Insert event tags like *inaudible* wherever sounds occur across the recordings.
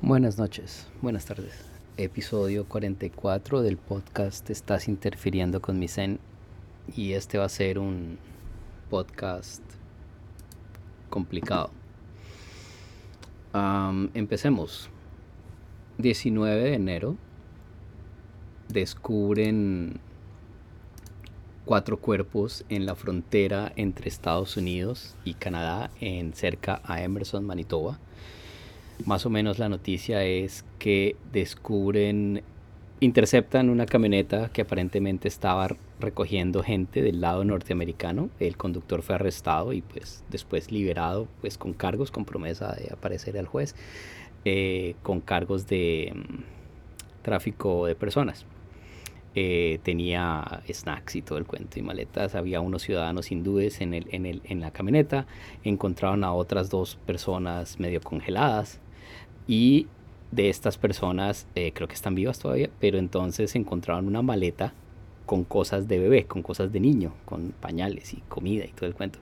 Buenas noches, buenas tardes. Episodio 44 del podcast Estás interfiriendo con mi zen y este va a ser un podcast complicado. empecemos. 19 de enero descubren cuatro cuerpos en la frontera entre Estados Unidos y Canadá en cerca a Emerson, Manitoba más o menos la noticia es que descubren, interceptan una camioneta que aparentemente estaba recogiendo gente del lado norteamericano. El conductor fue arrestado y pues después liberado pues con cargos, con promesa de aparecer al juez, eh, con cargos de mm, tráfico de personas. Eh, tenía snacks y todo el cuento y maletas. Había unos ciudadanos hindúes en, el, en, el, en la camioneta. Encontraron a otras dos personas medio congeladas. Y de estas personas, eh, creo que están vivas todavía, pero entonces encontraron una maleta con cosas de bebé, con cosas de niño, con pañales y comida y todo el cuento.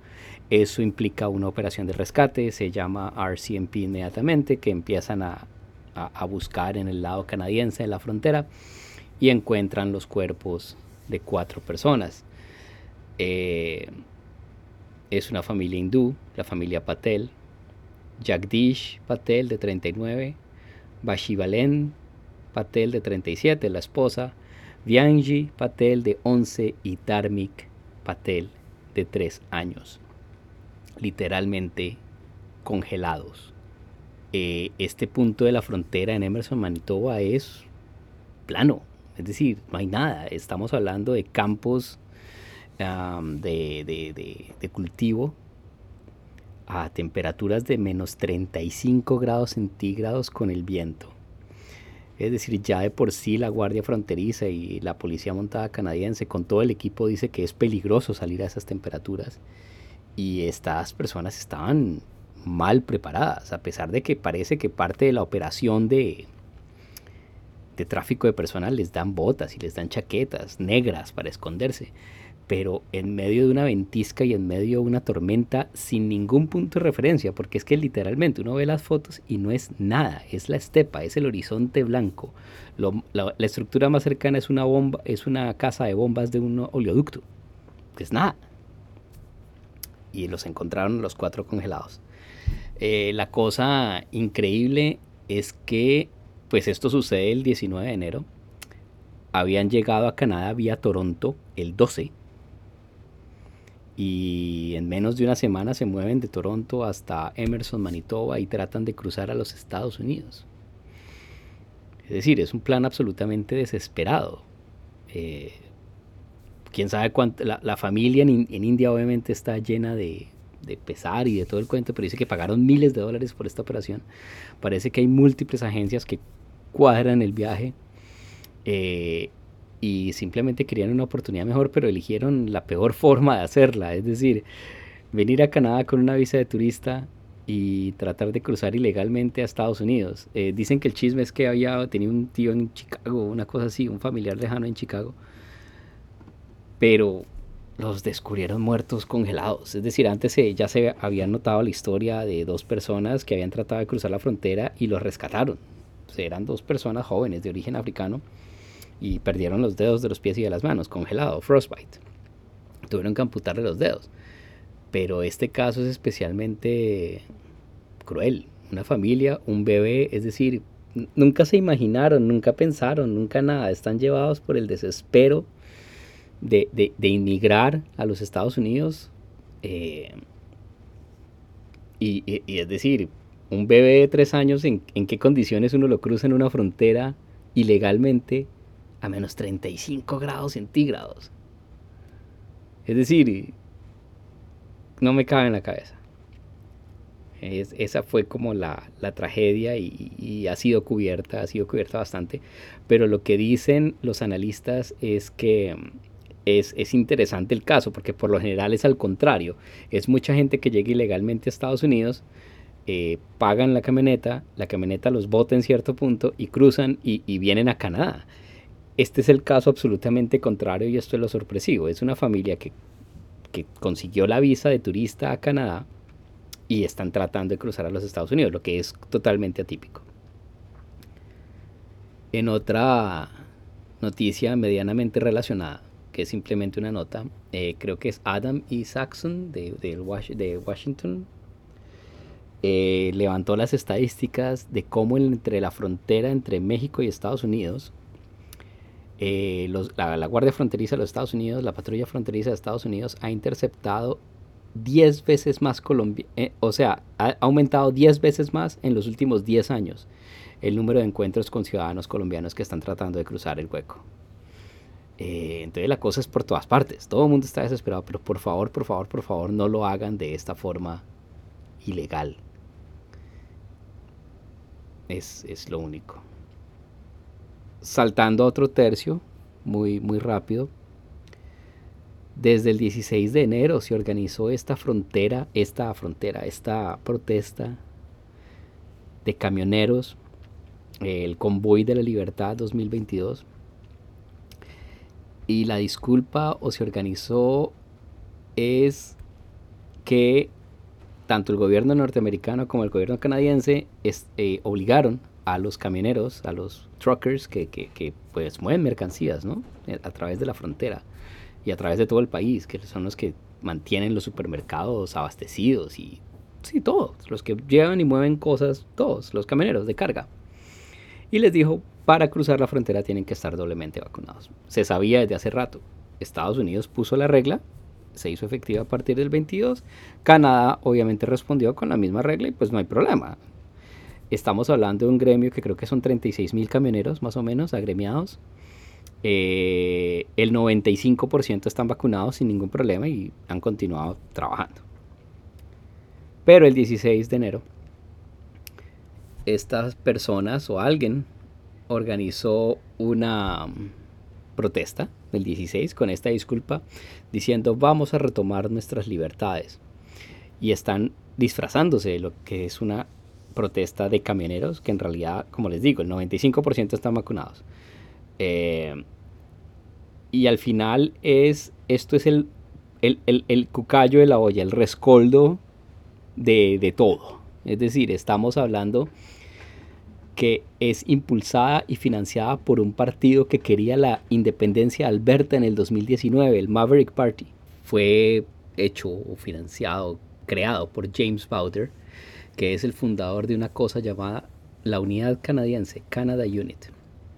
Eso implica una operación de rescate, se llama RCMP inmediatamente, que empiezan a, buscar en el lado canadiense de la frontera y encuentran los cuerpos de cuatro personas. Eh, es una familia hindú, la familia Patel, Jagdish Patel de 39, Bashivalen Patel de 37, la esposa, Vyanji Patel de 11 y Dharmik Patel de 3 años. Literalmente congelados. Eh, este punto de la frontera en Emerson, Manitoba es plano, es decir, no hay nada. Estamos hablando de campos de cultivo a temperaturas de menos 35 grados centígrados con el viento. Es decir, ya de por sí la Guardia Fronteriza y la Policía Montada Canadiense con todo el equipo dice que es peligroso salir a esas temperaturas y estas personas estaban mal preparadas, a pesar de que parece que parte de la operación de, de tráfico de personas les dan botas y les dan chaquetas negras para esconderse pero en medio de una ventisca y en medio de una tormenta sin ningún punto de referencia, porque es que literalmente uno ve las fotos y no es nada, es la estepa, es el horizonte blanco. la, estructura más cercana es una bomba, es una casa de bombas de un oleoducto, es nada. Y los encontraron los cuatro congelados. Eh, la cosa increíble es que, pues esto sucede el 19 de enero. Habían llegado a Canadá vía Toronto el 12 y en menos de una semana se mueven de Toronto hasta Emerson, Manitoba y tratan de cruzar a los Estados Unidos. Es decir, es un plan absolutamente desesperado. Eh, quién sabe cuánto. La, familia en, India obviamente está llena de, pesar y de todo el cuento, pero dice que pagaron miles de dólares por esta operación. Parece que hay múltiples agencias que cuadran el viaje. Eh, y simplemente querían una oportunidad mejor, pero eligieron la peor *laughs* forma de hacerla, es decir, venir a Canadá con una visa de turista y tratar de cruzar ilegalmente a Estados Unidos. Eh, dicen que el chisme es que había tenido un tío en Chicago, una cosa así, un familiar lejano en Chicago, pero los descubrieron muertos congelados. Es decir, antes ya se había notado la historia de dos personas que habían tratado de cruzar la frontera y los rescataron. eran dos personas jóvenes de origen africano y perdieron los dedos de los pies y de las manos, congelado, frostbite. Tuvieron que amputarle los dedos. Pero este caso es especialmente cruel. Una familia, un bebé, es decir, nunca se imaginaron, nunca pensaron, nunca nada. Están llevados por el desespero de, de, inmigrar a los Estados Unidos. Eh, y, y, es decir, un bebé de tres años, ¿en, ¿en qué condiciones uno lo cruza en una frontera ilegalmente a menos 35 grados centígrados. Es decir, no me cabe en la cabeza. esa fue como la, tragedia y, ha sido cubierta, ha sido cubierta bastante. Pero lo que dicen los analistas es que es, es, interesante el caso, porque por lo general es al contrario. Es mucha gente que llega ilegalmente a Estados Unidos, eh, pagan la camioneta, la camioneta los bota en cierto punto y cruzan y vienen a Canadá. Este es el caso absolutamente contrario y esto es lo sorpresivo. Es una familia que, consiguió la visa de turista a Canadá y están tratando de cruzar a los Estados Unidos, lo que es totalmente atípico. En otra noticia medianamente relacionada, que es simplemente una nota, eh, creo que es Adam E. Saxon de, Washington, eh, levantó las estadísticas de cómo entre la frontera entre México y Estados Unidos, eh, la, Guardia Fronteriza de los Estados Unidos, la Patrulla Fronteriza de Estados Unidos ha interceptado 10 veces más Colombia, o sea, ha aumentado 10 veces más en los últimos 10 años el número de encuentros con ciudadanos colombianos que están tratando de cruzar el hueco. Eh, entonces la cosa es por todas partes, todo el mundo está desesperado, pero por favor, por favor, por favor, no lo hagan de esta forma ilegal. Es, es lo único. Saltando a otro tercio, muy, muy rápido. Desde el 16 de enero se organizó esta frontera, esta frontera, esta protesta de camioneros el Convoy de la Libertad 2022. Y la disculpa o se organizó es que tanto el gobierno norteamericano como el gobierno canadiense eh, obligaron a los camioneros, a los truckers que, que, pues mueven mercancías ¿no? a través de la frontera y a través de todo el país, que son los que mantienen los supermercados abastecidos y sí, todos, los que llevan y mueven cosas, todos, los camioneros de carga y les dijo, para cruzar la frontera tienen que estar doblemente vacunados. Se sabía desde hace rato. Estados Unidos puso la regla, se hizo efectiva a partir del 22. Canadá obviamente respondió con la misma regla y pues no hay problema. Estamos hablando de un gremio que creo que son 36 mil camioneros más o menos agremiados. Eh, el 95% están vacunados sin ningún problema y han continuado trabajando. Pero el 16 de enero estas personas o alguien organizó una mm, protesta del 16 con esta disculpa diciendo vamos a retomar nuestras libertades y están disfrazándose de lo que es una protesta de camioneros que en realidad como les digo el 95% están vacunados. Eh, y al final es esto es el, el, el, cucayo de la olla el rescoldo de, de todo. Es decir estamos hablando que es impulsada y financiada por un partido que quería la independencia de Alberta en el 2019, el Maverick Party. Fue hecho o financiado, creado por James Bowder, que es el fundador de una cosa llamada la Unidad Canadiense, Canada Unit.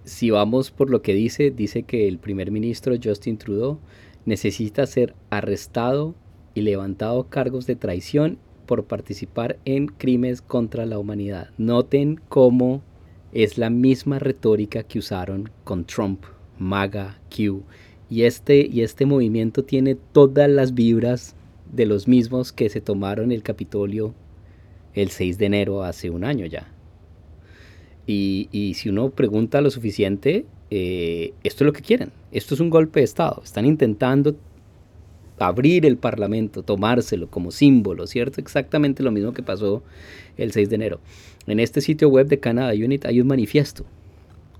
Si vamos por lo que dice, dice que el primer ministro Justin Trudeau necesita ser arrestado y levantado cargos de traición por participar en crímenes contra la humanidad. Noten cómo es la misma retórica que usaron con Trump, MAGA, Q. Y este, y este movimiento tiene todas las vibras de los mismos que se tomaron el Capitolio el 6 de enero hace un año ya. Y, y si uno pregunta lo suficiente, eh, esto es lo que quieren. Esto es un golpe de Estado. Están intentando abrir el Parlamento, tomárselo como símbolo, ¿cierto? Exactamente lo mismo que pasó el 6 de enero. En este sitio web de Canada Unit hay un manifiesto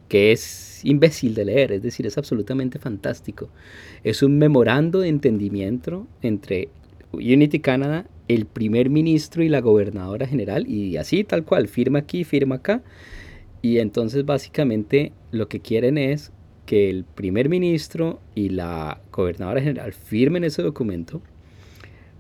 que es imbécil de leer, es decir, es absolutamente fantástico. Es un memorando de entendimiento entre Unity Canada, el primer ministro y la gobernadora general, y así tal cual, firma aquí, firma acá. Y entonces básicamente lo que quieren es que el primer ministro y la gobernadora general firmen ese documento.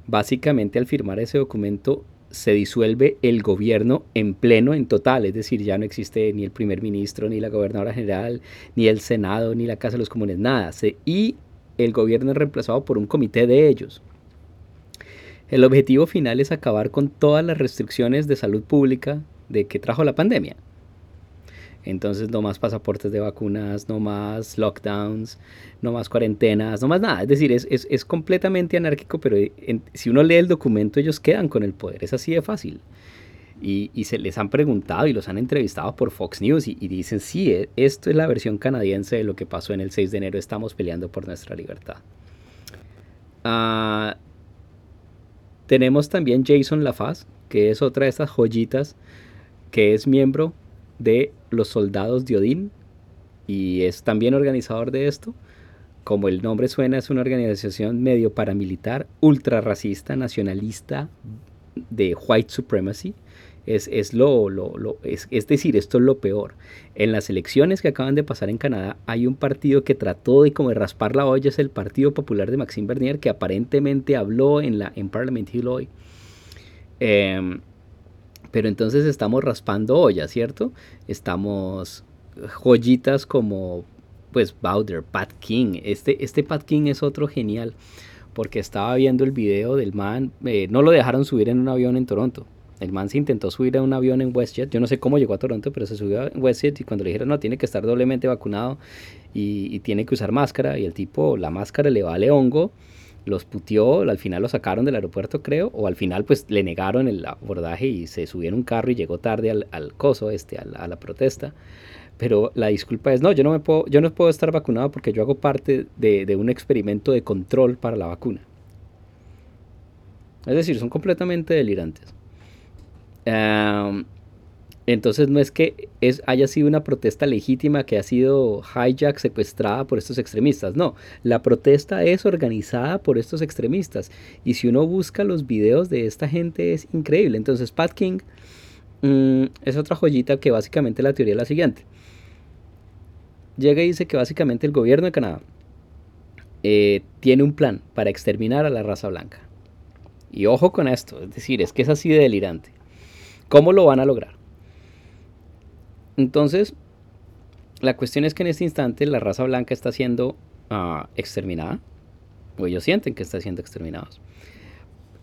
Básicamente al firmar ese documento se disuelve el gobierno en pleno, en total, es decir, ya no existe ni el primer ministro, ni la gobernadora general, ni el Senado, ni la Casa de los Comunes, nada. y el gobierno es reemplazado por un comité de ellos. El objetivo final es acabar con todas las restricciones de salud pública de que trajo la pandemia. Entonces no más pasaportes de vacunas, no más lockdowns, no más cuarentenas, no más nada. Es decir, es, es, completamente anárquico, pero si uno lee el documento ellos quedan con el poder. Es así de fácil. Y, y se les han preguntado y los han entrevistado por Fox News y, dicen, sí, e, esto es la versión canadiense de lo que pasó en el 6 de enero, estamos peleando por nuestra libertad. Ah, tenemos también Jason Lafaz, que es otra de estas joyitas, que es miembro de los soldados de Odín y es también organizador de esto. Como el nombre suena, es una organización medio paramilitar, ultra racista, nacionalista de white supremacy. Es, es lo, lo, es, es, decir, esto es lo peor. En las elecciones que acaban de pasar en Canadá hay un partido que trató de como de raspar la olla, es el Partido Popular de Maxime Bernier, que aparentemente habló en, la, en Parliament Hill hoy. Eh, pero entonces estamos raspando olla, ¿cierto? Estamos joyitas como pues Bowder, Pat King. Este, este Pat King es otro genial porque estaba viendo el video del man, eh, no lo dejaron subir en un avión en Toronto. El man se intentó subir a un avión en WestJet. Yo no sé cómo llegó a Toronto, pero se subió a WestJet y cuando le dijeron, no, tiene que estar doblemente vacunado y, tiene que usar máscara. Y el tipo, la máscara le vale hongo los puteó, al final lo sacaron del aeropuerto creo, o al final pues le negaron el abordaje y se subió en un carro y llegó tarde al, coso, este, a la, protesta. Pero la disculpa es, no, yo no, me puedo, yo no puedo estar vacunado porque yo hago parte de un experimento de control para la vacuna. Es decir, son completamente delirantes. Entonces no es que es, haya sido una protesta legítima que ha sido hijack, secuestrada por estos extremistas. No, la protesta es organizada por estos extremistas. Y si uno busca los videos de esta gente es increíble. Entonces Pat King mm, es otra joyita que básicamente la teoría es la siguiente. Llega y dice que básicamente el gobierno de Canadá eh, tiene un plan para exterminar a la raza blanca. Y ojo con esto, es decir, es que es así de delirante. ¿Cómo lo van a lograr? Entonces, la cuestión es que en este instante la raza blanca está siendo uh, exterminada, o ellos sienten que está siendo exterminados,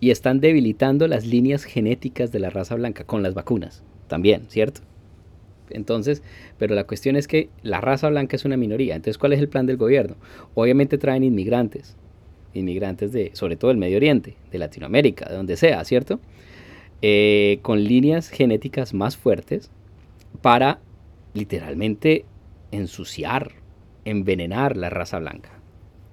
y están debilitando las líneas genéticas de la raza blanca con las vacunas, también, ¿cierto? Entonces, pero la cuestión es que la raza blanca es una minoría. Entonces, ¿cuál es el plan del gobierno? Obviamente traen inmigrantes, inmigrantes de, sobre todo del Medio Oriente, de Latinoamérica, de donde sea, ¿cierto? Eh, con líneas genéticas más fuertes para literalmente ensuciar, envenenar la raza blanca.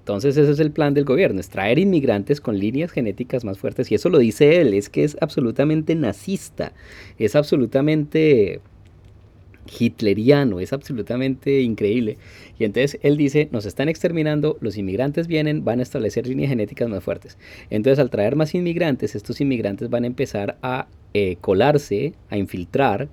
Entonces ese es el plan del gobierno, es traer inmigrantes con líneas genéticas más fuertes. Y eso lo dice él, es que es absolutamente nazista, es absolutamente hitleriano, es absolutamente increíble. Y entonces él dice, nos están exterminando, los inmigrantes vienen, van a establecer líneas genéticas más fuertes. Entonces al traer más inmigrantes, estos inmigrantes van a empezar a eh, colarse, a infiltrar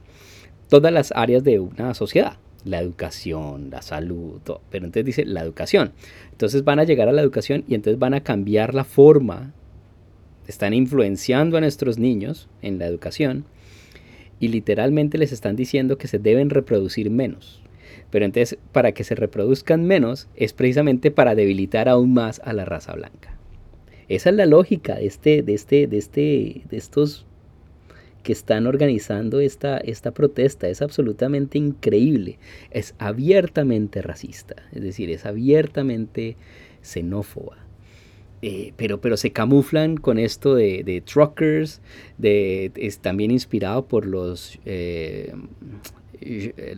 todas las áreas de una sociedad. La educación, la salud, todo. pero entonces dice la educación. Entonces van a llegar a la educación y entonces van a cambiar la forma. Están influenciando a nuestros niños en la educación y literalmente les están diciendo que se deben reproducir menos. Pero entonces, para que se reproduzcan menos, es precisamente para debilitar aún más a la raza blanca. Esa es la lógica de, este, de, este, de, este, de estos que están organizando esta, esta protesta. Es absolutamente increíble. Es abiertamente racista, es decir, es abiertamente xenófoba. Eh, pero, pero se camuflan con esto de, truckers, de, es también inspirado por los, eh,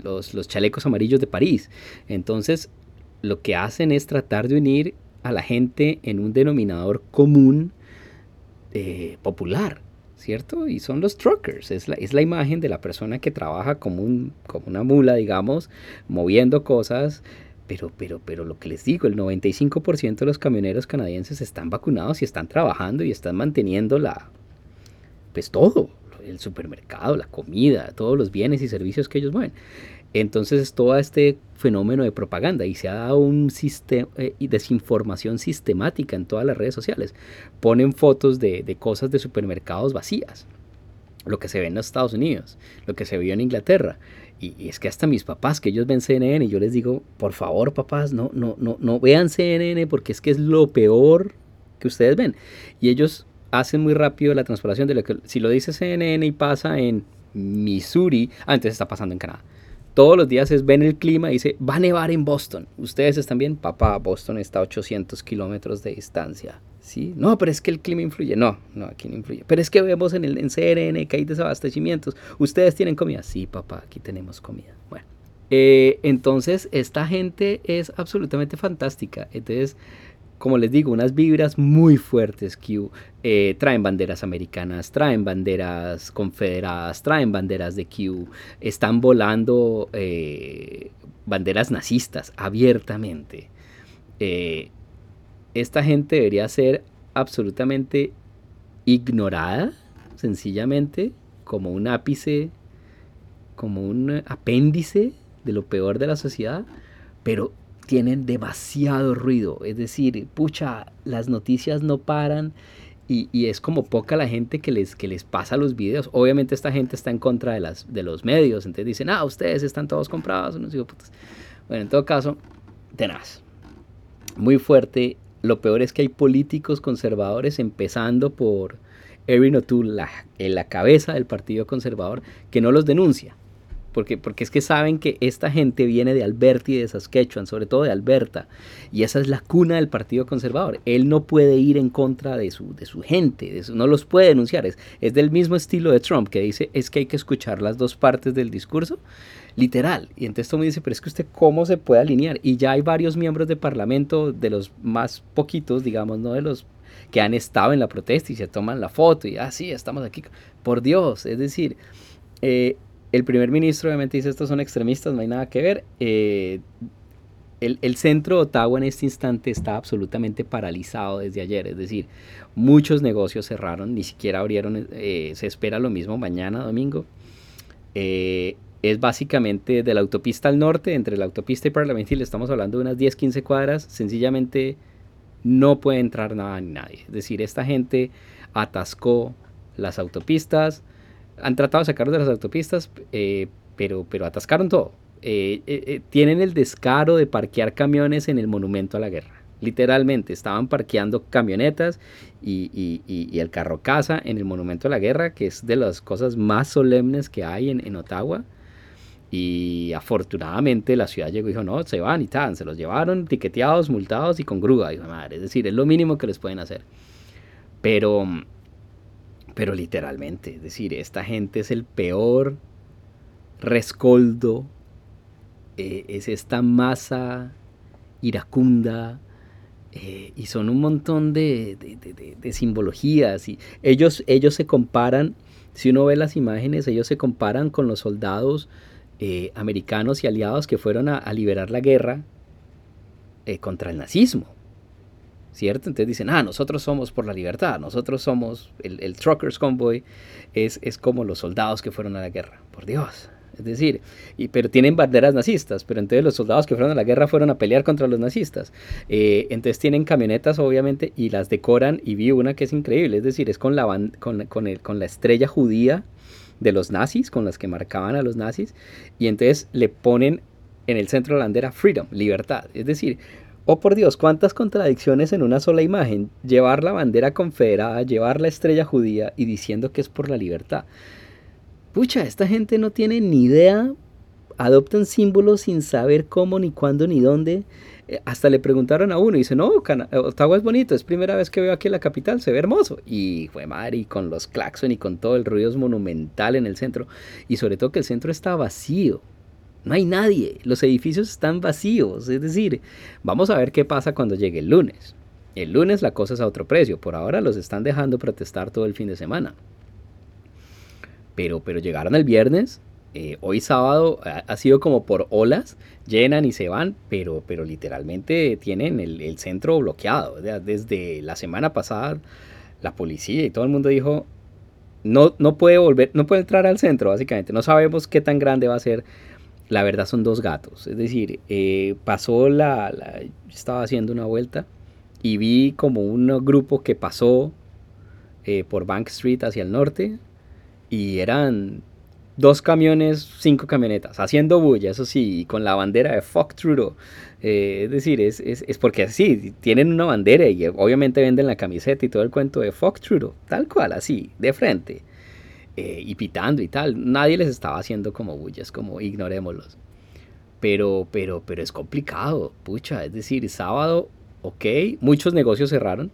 los, los, chalecos amarillos de París. Entonces, lo que hacen es tratar de unir a la gente en un denominador común eh, popular. ¿cierto? Y son los truckers, es la, es la imagen de la persona que trabaja como, un, como una mula, digamos, moviendo cosas, pero, pero, pero lo que les digo, el 95% de los camioneros canadienses están vacunados y están trabajando y están manteniendo la, pues todo, el supermercado, la comida, todos los bienes y servicios que ellos mueven. Entonces es todo este fenómeno de propaganda y se ha dado un sistema eh, desinformación sistemática en todas las redes sociales. Ponen fotos de, cosas de supermercados vacías, lo que se ve en los Estados Unidos, lo que se vio en Inglaterra. Y, es que hasta mis papás, que ellos ven CNN, y yo les digo, por favor papás, no, no, no, no vean CNN porque es que es lo peor que ustedes ven. Y ellos hacen muy rápido la transpolación de lo que, si lo dice CNN y pasa en Missouri, ah, está pasando en Canadá todos los días es ven el clima y dice, va a nevar en Boston. ¿Ustedes están bien? Papá, Boston está a 800 kilómetros de distancia. No, pero es que el clima influye. No, no, aquí no influye. Pero es que vemos en el en CRN que hay desabastecimientos. ¿Ustedes tienen comida? Sí, papá, aquí tenemos comida. Bueno. Eh, entonces, esta gente es absolutamente fantástica. Entonces, como les digo, unas vibras muy fuertes Q. Eh, traen banderas americanas, traen banderas confederadas, traen banderas de Q. Están volando eh, banderas nazistas abiertamente. Esta gente debería ser absolutamente ignorada, sencillamente, como un ápice, como un apéndice de lo peor de la sociedad, pero tienen demasiado ruido. Es decir, pucha, las noticias no paran y, es como poca la gente que les, que les pasa los videos. Obviamente esta gente está en contra de, las, de los medios, entonces dicen, ah, ustedes están todos comprados. Bueno, en todo caso, tenaz. Muy fuerte. Lo peor es que hay políticos conservadores, empezando por Erin O'Toole, en la cabeza del Partido Conservador, que no los denuncia porque, porque es que saben que esta gente viene de Alberti y de Saskatchewan, sobre todo de Alberta, y esa es la cuna del Partido Conservador. Él no puede ir en contra de su, de su gente, no los puede denunciar. Es, es del mismo estilo de Trump, que dice es que hay que escuchar las dos partes del discurso, literal. Y entonces todo me dice, pero es que usted cómo se puede alinear. Y ya hay varios miembros de parlamento, de los más poquitos, digamos, no de los que han estado en la protesta y se toman la foto y ah, estamos aquí. Por Dios, es decir, eh, el primer ministro obviamente dice estos son extremistas, no hay nada que ver. Eh, el, centro de Ottawa en este instante está absolutamente paralizado desde ayer, es decir, muchos negocios cerraron, ni siquiera abrieron, eh, se espera lo mismo mañana, domingo. Eh, es básicamente de la autopista al norte, entre la autopista y Parlamentil, estamos hablando de unas 10, 15 cuadras, sencillamente no puede entrar nada ni nadie. Es decir, esta gente atascó las autopistas, han tratado de sacarlos de las autopistas, eh, pero, pero atascaron todo. Eh, eh, tienen el descaro de parquear camiones en el monumento a la guerra. Literalmente, estaban parqueando camionetas y, el carro casa en el monumento a la guerra, que es de las cosas más solemnes que hay en, Ottawa. Y afortunadamente la ciudad llegó y dijo, no, se van y tal, se los llevaron tiqueteados, multados y con grúa. Dijo, madre, es decir, es lo mínimo que les pueden hacer. Pero pero literalmente, es decir, esta gente es el peor rescoldo, eh, es esta masa iracunda, eh, y son un montón de, simbologías. Y ellos, ellos se comparan, si uno ve las imágenes, ellos se comparan con los soldados eh, americanos y aliados que fueron a, liberar la guerra contra el nazismo. ¿Cierto? Entonces dicen, ah, nosotros somos por la libertad, nosotros somos, el, Truckers Convoy es, es como los soldados que fueron a la guerra, por Dios. Es decir, y, pero tienen banderas nazistas, pero entonces los soldados que fueron a la guerra fueron a pelear contra los nazistas. Eh, entonces tienen camionetas, obviamente, y las decoran, y vi una que es increíble, es decir, es con la, con, con, el, con la estrella judía de los nazis, con las que marcaban a los nazis, y entonces le ponen en el centro de la bandera Freedom, libertad. Es decir, Oh por Dios, cuántas contradicciones en una sola imagen. Llevar la bandera confederada, llevar la estrella judía y diciendo que es por la libertad. Pucha, esta gente no tiene ni idea, adoptan símbolos sin saber cómo, ni cuándo, ni dónde. Eh, hasta le preguntaron a uno y dice, no, Ottawa es bonito, es primera vez que veo aquí la capital, se ve hermoso. Y fue madre, y con los claxon y con todo el ruido es monumental en el centro. Y sobre todo que el centro está vacío. No hay nadie, los edificios están vacíos, es decir, vamos a ver qué pasa cuando llegue el lunes. El lunes la cosa es a otro precio, por ahora los están dejando protestar todo el fin de semana. Pero, pero llegaron el viernes, eh, hoy sábado ha, sido como por olas, llenan y se van, pero, pero literalmente tienen el, centro bloqueado. Desde la semana pasada la policía y todo el mundo dijo, no, no puede volver, no puede entrar al centro básicamente, no sabemos qué tan grande va a ser la verdad son dos gatos. Es decir, eh, pasó la, estaba haciendo una vuelta y vi como un grupo que pasó eh, por Bank Street hacia el norte y eran dos camiones, cinco camionetas, haciendo bulla, eso sí, con la bandera de Fuck Trudeau. Eh, es decir, es, es, es, porque sí, tienen una bandera y obviamente venden la camiseta y todo el cuento de Fuck Trudeau, tal cual, así, de frente. Eh, y pitando y tal. Nadie les estaba haciendo como bullas, como ignorémoslos. Pero, pero, pero es complicado, pucha. Es decir, sábado, ok, muchos negocios cerraron.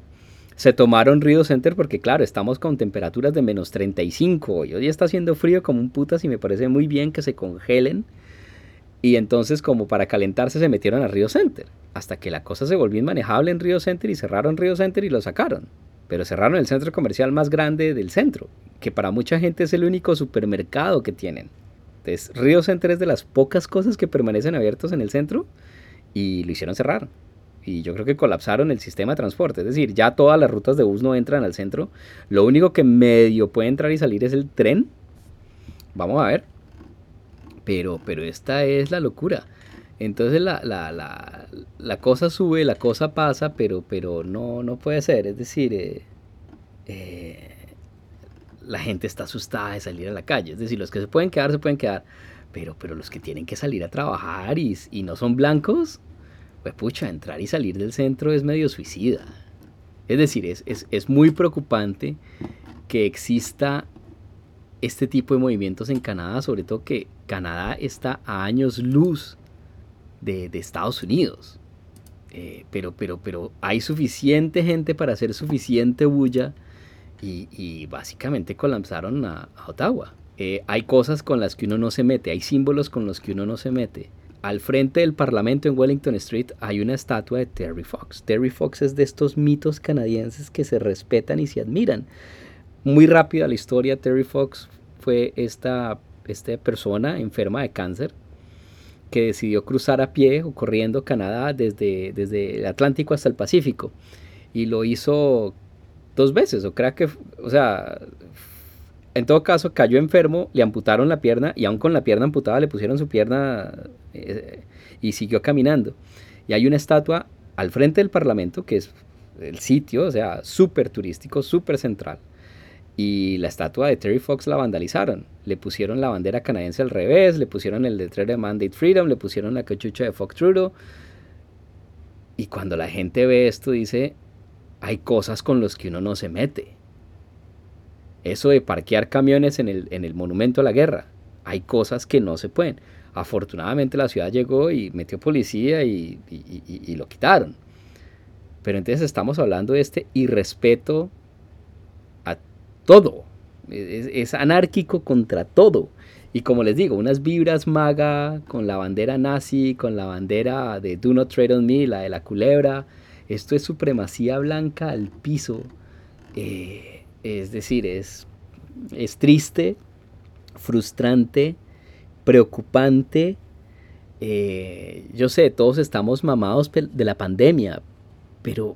Se tomaron Rio Center porque, claro, estamos con temperaturas de menos 35 y hoy está haciendo frío como un putas y me parece muy bien que se congelen. Y entonces, como para calentarse, se metieron a Rio Center. Hasta que la cosa se volvió inmanejable en Rio Center y cerraron Rio Center y lo sacaron pero cerraron el centro comercial más grande del centro, que para mucha gente es el único supermercado que tienen. Entonces, Río Center es de las pocas cosas que permanecen abiertos en el centro y lo hicieron cerrar. Y yo creo que colapsaron el sistema de transporte. Es decir, ya todas las rutas de bus no entran al centro. Lo único que medio puede entrar y salir es el tren, vamos a ver. Pero, pero esta es la locura. Entonces la, la, la, la cosa sube, la cosa pasa, pero, pero no, no puede ser. Es decir, eh, eh, la gente está asustada de salir a la calle. Es decir, los que se pueden quedar, se pueden quedar. Pero, pero los que tienen que salir a trabajar y, y no son blancos, pues pucha, entrar y salir del centro es medio suicida. Es decir, es, es, es muy preocupante que exista este tipo de movimientos en Canadá, sobre todo que Canadá está a años luz de, Estados Unidos. Eh, pero, pero, pero hay suficiente gente para hacer suficiente bulla y, básicamente colapsaron a, Ottawa. Eh, hay cosas con las que uno no se mete, hay símbolos con los que uno no se mete. Al frente del Parlamento en Wellington Street hay una estatua de Terry Fox. Terry Fox es de estos mitos canadienses que se respetan y se admiran. Muy rápida la historia, Terry Fox fue esta, esta persona enferma de cáncer que decidió cruzar a pie o corriendo Canadá desde, desde el Atlántico hasta el Pacífico. Y lo hizo dos veces, o creo que, o sea, en todo caso cayó enfermo, le amputaron la pierna y aún con la pierna amputada le pusieron su pierna eh, y siguió caminando. Y hay una estatua al frente del Parlamento, que es el sitio, o sea, súper turístico, súper central. Y la estatua de Terry Fox la vandalizaron. Le pusieron la bandera canadiense al revés, le pusieron el letrero de Mandate Freedom, le pusieron la cachucha de Fox Trudeau. Y cuando la gente ve esto dice, hay cosas con las que uno no se mete. Eso de parquear camiones en el, en el monumento a la guerra, hay cosas que no se pueden. Afortunadamente la ciudad llegó y metió policía y, y lo quitaron. Pero entonces estamos hablando de este irrespeto todo. Es, anárquico contra todo. Y como les digo, unas vibras maga con la bandera nazi, con la bandera de Do Not Trade on Me, la de la culebra. Esto es supremacía blanca al piso. Eh, es decir, es, es triste, frustrante, preocupante. Eh, yo sé, todos estamos mamados de la pandemia, pero,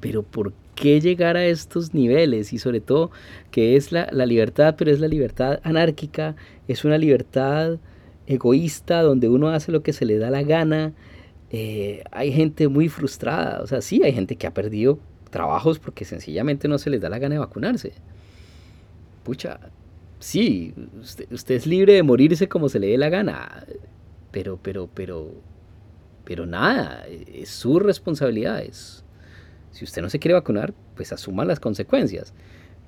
pero ¿por qué llegar a estos niveles y sobre todo que es la, libertad, pero es la libertad anárquica, es una libertad egoísta donde uno hace lo que se le da la gana. Eh, hay gente muy frustrada, o sea, sí, hay gente que ha perdido trabajos porque sencillamente no se les da la gana de vacunarse. Pucha, sí, usted, usted es libre de morirse como se le dé la gana, pero, pero, pero, pero nada, es su responsabilidad, es, si usted no se quiere vacunar, pues asuma las consecuencias.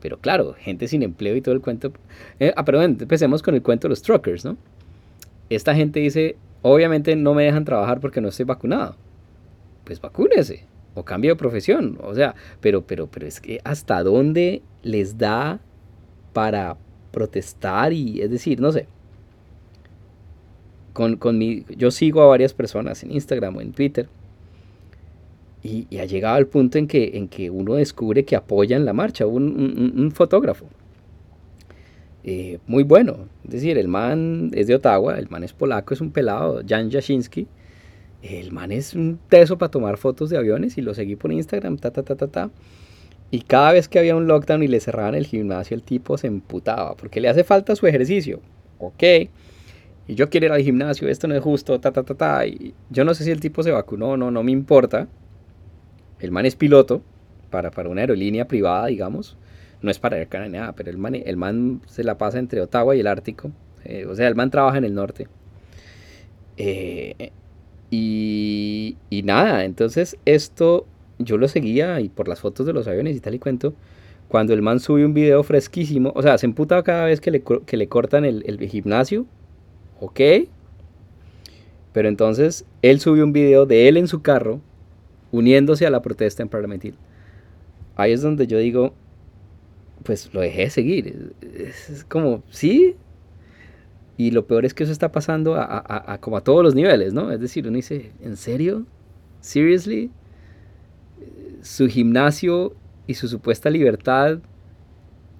Pero claro, gente sin empleo y todo el cuento. Eh, ah, perdón, empecemos con el cuento de los truckers, ¿no? Esta gente dice, obviamente no me dejan trabajar porque no estoy vacunado. Pues vacúnese o cambie de profesión. O sea, pero, pero, pero es que hasta dónde les da para protestar y, es decir, no sé. Con, con mi, yo sigo a varias personas en Instagram o en Twitter y, ha llegado al punto en que, en que uno descubre que apoyan la marcha, un, fotógrafo. Eh, muy bueno, es decir, el man es de Ottawa, el man es polaco, es un pelado, Jan Jasinski. El man es un teso para tomar fotos de aviones y lo seguí por Instagram, ta, ta, ta, ta, ta. Y cada vez que había un lockdown y le cerraban el gimnasio, el tipo se emputaba porque le hace falta su ejercicio. Ok. Y yo quiero ir al gimnasio, esto no es justo, ta, ta, ta, ta. Y yo no sé si el tipo se vacunó no, no me importa. El man es piloto para, para una aerolínea privada, digamos. No es para Air nada, pero el man, el man se la pasa entre Ottawa y el Ártico. Eh, o sea, el man trabaja en el norte. Eh, y, y, nada, entonces esto yo lo seguía y por las fotos de los aviones y tal y cuento. Cuando el man sube un video fresquísimo, o sea, se emputa cada vez que le, que le cortan el, el gimnasio. Ok. Pero entonces él subió un video de él en su carro uniéndose a la protesta en Parliament Ahí es donde yo digo, pues lo dejé de seguir. Es, como, sí. Y lo peor es que eso está pasando a, como a todos los niveles, ¿no? Es decir, uno dice, ¿en serio? ¿Seriously? Su gimnasio y su supuesta libertad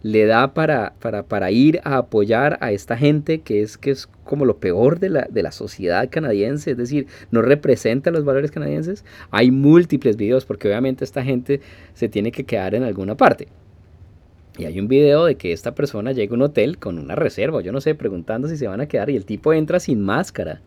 le da para, para, ir a apoyar a esta gente que es, que es como lo peor de la, de la sociedad canadiense, es decir, no representa los valores canadienses. Hay múltiples videos porque obviamente esta gente se tiene que quedar en alguna parte. Y hay un video de que esta persona llega a un hotel con una reserva, yo no sé, preguntando si se van a quedar y el tipo entra sin máscara.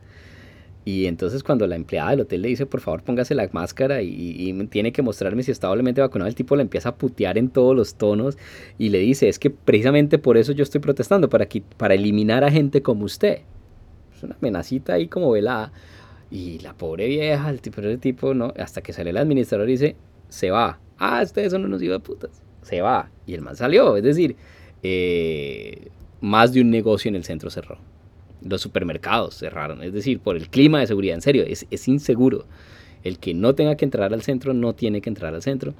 Y entonces cuando la empleada del hotel le dice, por favor, póngase la máscara y, tiene que mostrarme si está doblemente vacunado, el tipo le empieza a putear en todos los tonos y le dice, es que precisamente por eso yo estoy protestando, para, para eliminar a gente como usted. Es una amenacita ahí como velada. Y la pobre vieja, el tipo, el tipo, ¿no? Hasta que sale el administrador dice, se va. Ah, ustedes son unos hijos de putas. Se va. Y el man salió. Es decir, eh, más de un negocio en el centro cerró. Los supermercados cerraron. Es decir, por el clima de seguridad. En serio, es, es inseguro. El que no tenga que entrar al centro no tiene que entrar al centro.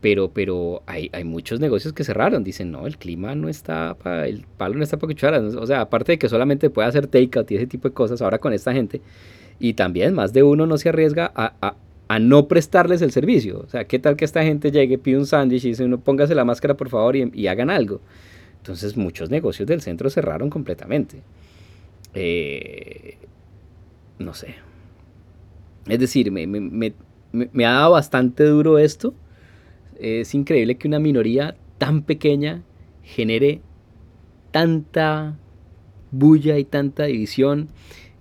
Pero, pero hay, hay, muchos negocios que cerraron. Dicen, no, el clima no está para, el palo no está para cucharas. O sea, aparte de que solamente puede hacer takeout y ese tipo de cosas ahora con esta gente, y también más de uno no se arriesga a, no prestarles el servicio. O sea, ¿qué tal que esta gente llegue, pide un sándwich y dice, uno póngase la máscara por favor y, hagan algo? Entonces muchos negocios del centro cerraron completamente. Eh, no sé. Es decir, me, me, ha dado bastante duro esto. Es increíble que una minoría tan pequeña genere tanta bulla y tanta división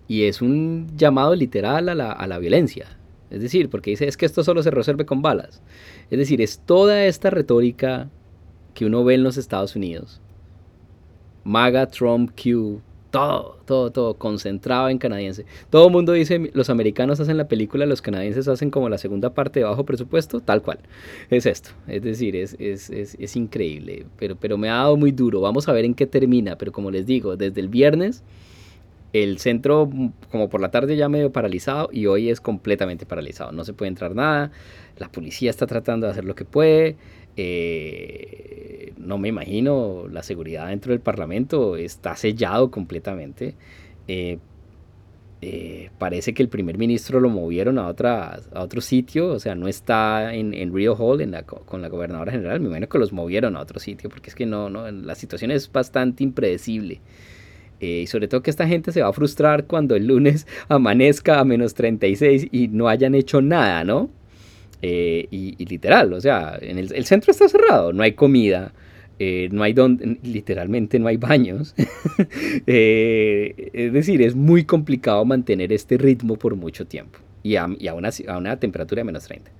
y es un llamado literal a la, a la violencia. Es decir, porque dice, es que esto solo se resuelve con balas. Es decir, es toda esta retórica que uno ve en los Estados Unidos. MAGA, Trump, Q, todo, todo, todo concentrado en canadiense. Todo el mundo dice, los americanos hacen la película, los canadienses hacen como la segunda parte de bajo presupuesto, tal cual. Es esto. Es decir, es, es, es, es increíble. Pero, pero me ha dado muy duro. Vamos a ver en qué termina. Pero como les digo, desde el viernes el centro, como por la tarde, ya medio paralizado y hoy es completamente paralizado. No se puede entrar nada. La policía está tratando de hacer lo que puede. Eh, no me imagino la seguridad dentro del Parlamento está sellado completamente. Eh, eh, parece que el primer ministro lo movieron a, otra, a otro sitio, o sea, no está en, en Rio Hall con la gobernadora general. Me imagino que los movieron a otro sitio porque es que no, no la situación es bastante impredecible. Eh, y sobre todo que esta gente se va a frustrar cuando el lunes *laughs* amanezca a menos 36 y no hayan hecho nada, ¿no? Eh, y, literal, o sea, el, centro está cerrado, no hay comida, eh, no hay donde, literalmente no hay baños. *laughs* es decir, es muy complicado mantener este ritmo por mucho tiempo y a, y a, una, a una temperatura de menos 30.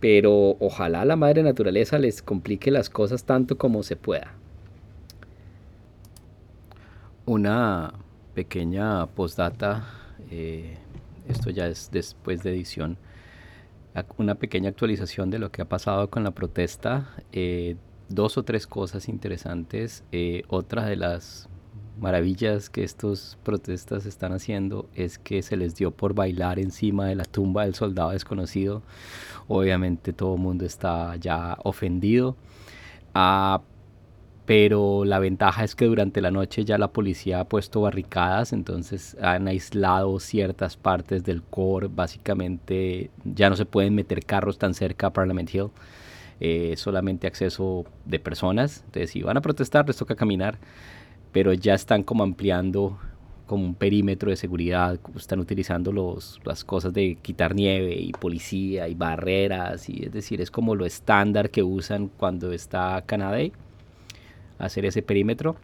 Pero ojalá la madre naturaleza les complique las cosas tanto como se pueda. Una pequeña postdata, eh, esto ya es después de edición, una pequeña actualización de lo que ha pasado con la protesta. Dos o tres cosas interesantes. Eh, otra de las maravillas que estos protestas están haciendo es que se les dio por bailar encima de la tumba del soldado desconocido. Obviamente todo el mundo está ya ofendido. Ah, pero la ventaja es que durante la noche ya la policía ha puesto barricadas, entonces han aislado ciertas partes del core, básicamente ya no se pueden meter carros tan cerca a Parliament Hill, eh, solamente acceso de personas, entonces si van a protestar les toca caminar, pero ya están como ampliando como un perímetro de seguridad, están utilizando los, las cosas de quitar nieve y policía y barreras, y es decir, es como lo estándar que usan cuando está Canadá hacer ese perímetro,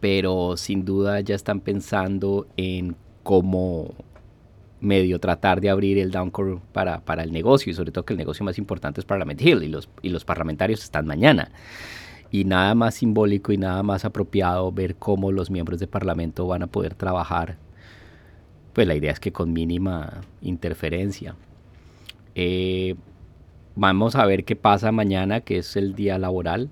pero sin duda ya están pensando en cómo medio tratar de abrir el downcore para, para el negocio y sobre todo que el negocio más importante es Parliament Hill y los, y los parlamentarios están mañana. Y nada más simbólico y nada más apropiado ver cómo los miembros de Parlamento van a poder trabajar. Pues la idea es que con mínima interferencia. Eh, vamos a ver qué pasa mañana, que es el día laboral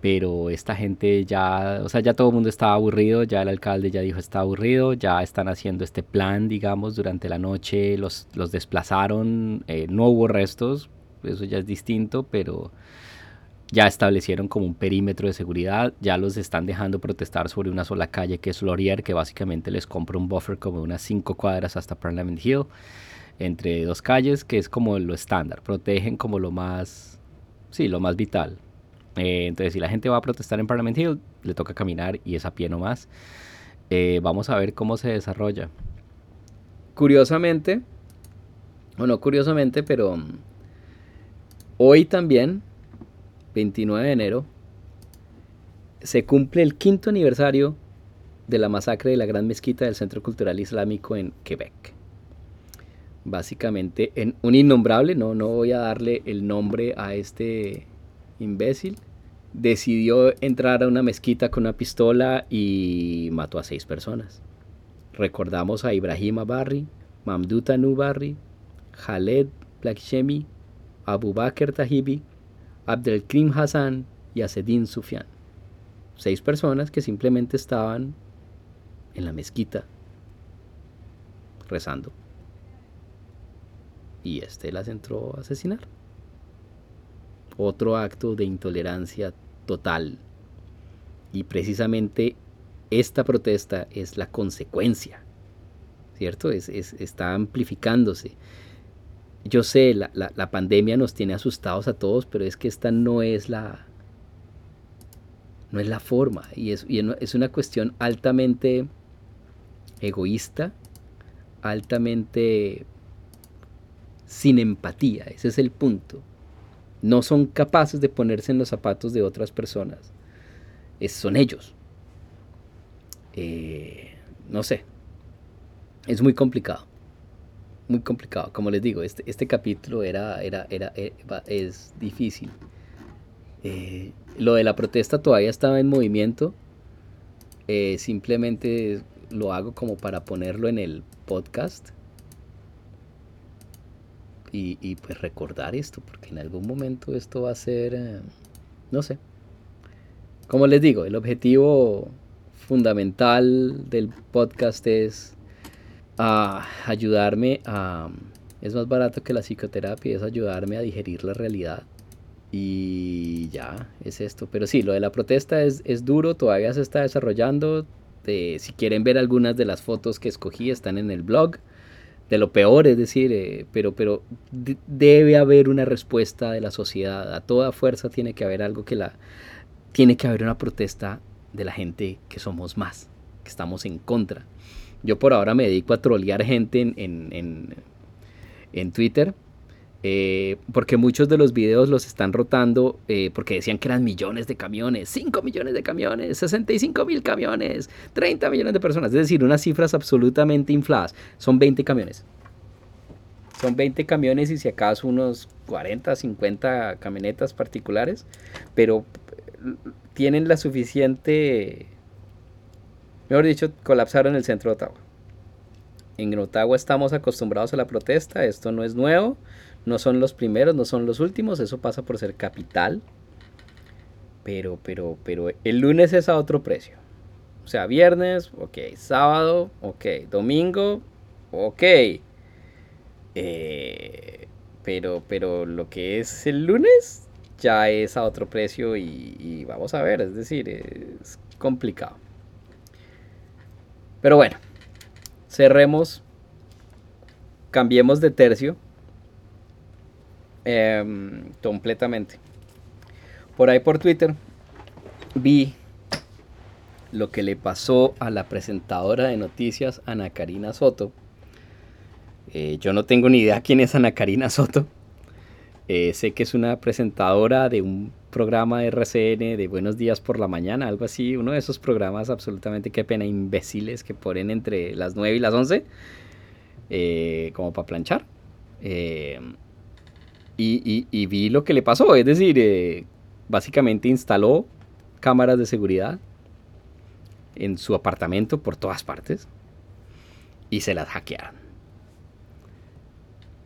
pero esta gente ya, o sea, ya todo el mundo estaba aburrido, ya el alcalde ya dijo está aburrido, ya están haciendo este plan, digamos, durante la noche, los, los desplazaron, eh, no hubo restos, eso ya es distinto, pero ya establecieron como un perímetro de seguridad, ya los están dejando protestar sobre una sola calle que es Laurier, que básicamente les compra un buffer como unas cinco cuadras hasta Parliament Hill, entre dos calles, que es como lo estándar, protegen como lo más, sí, lo más vital, eh, entonces, si la gente va a protestar en Parliament Hill, le toca caminar y es a pie nomás. Eh, vamos a ver cómo se desarrolla. Curiosamente, o no curiosamente, pero mm, hoy también, 29 de enero, se cumple el quinto aniversario de la masacre de la Gran Mezquita del Centro Cultural Islámico en Quebec. Básicamente, en un innombrable, no, no voy a darle el nombre a este imbécil, decidió entrar a una mezquita con una pistola y mató a seis personas. Recordamos a Ibrahim Barri, Mamdouh Tanu Barri, Khaled Blackshemi, Abu Bakr Tahibi, Abdelkrim Hassan y Asedin Sufyan. Seis personas que simplemente estaban en la mezquita rezando. Y este las entró a asesinar. Otro acto de intolerancia total. Y precisamente esta protesta es la consecuencia, ¿cierto? Es, está amplificándose. Yo sé, la, la, pandemia nos tiene asustados a todos, pero es que esta no es la, no es la forma. Y es, y es una cuestión altamente egoísta, altamente sin empatía. Ese es el punto. No son capaces de ponerse en los zapatos de otras personas. Son ellos. Eh, no sé. Es muy complicado. Muy complicado. Como les digo, este, este capítulo era, era, era, eh, es difícil. Eh, lo de la protesta todavía estaba en movimiento. simplemente lo hago como para ponerlo en el podcast. Y, pues recordar esto, porque en algún momento esto va a ser, no sé. Como les digo, el objetivo fundamental del podcast es a ayudarme a... Es más barato que la psicoterapia, es ayudarme a digerir la realidad. Y ya, es esto. Pero sí, lo de la protesta es, es duro, todavía se está desarrollando. si quieren ver algunas de las fotos que escogí, están en el blog. De lo peor, es decir, eh, pero, pero debe haber una respuesta de la sociedad. A toda fuerza tiene que haber algo que la... Tiene que haber una protesta de la gente que somos más, que estamos en contra. Yo por ahora me dedico a trolear gente en, en, Twitter. Eh, porque muchos de los videos los están rotando eh, porque decían que eran millones de camiones, 5 millones de camiones, 65 mil camiones, 30 millones de personas, es decir, unas cifras absolutamente infladas. Son 20 camiones. Son 20 camiones y si acaso unos 40, 50 camionetas particulares, pero tienen la suficiente, mejor dicho, colapsaron el centro de Ottawa. En Ottawa estamos acostumbrados a la protesta, esto no es nuevo, no son los primeros, no son los últimos, eso pasa por ser capital. Pero, pero, pero el lunes es a otro precio. O sea, viernes, ok, sábado, ok, domingo, ok. Eh, pero, pero lo que es el lunes, ya es a otro precio y, vamos a ver, es decir, es complicado. Pero bueno, cerremos, cambiemos de tercio em, completamente. Por ahí por Twitter vi lo que le pasó a la presentadora de noticias Ana Karina Soto. Eh, yo no tengo ni idea quién es Ana Karina Soto. Eh, sé que es una presentadora de un programa de RCN de Buenos Días por la Mañana, algo así, uno de esos programas absolutamente qué pena imbéciles que ponen entre las 9 y las 11, eh, como para planchar. Eh, y, vi lo que le pasó, es decir, básicamente instaló cámaras de seguridad en su apartamento por todas partes y se las hackearon.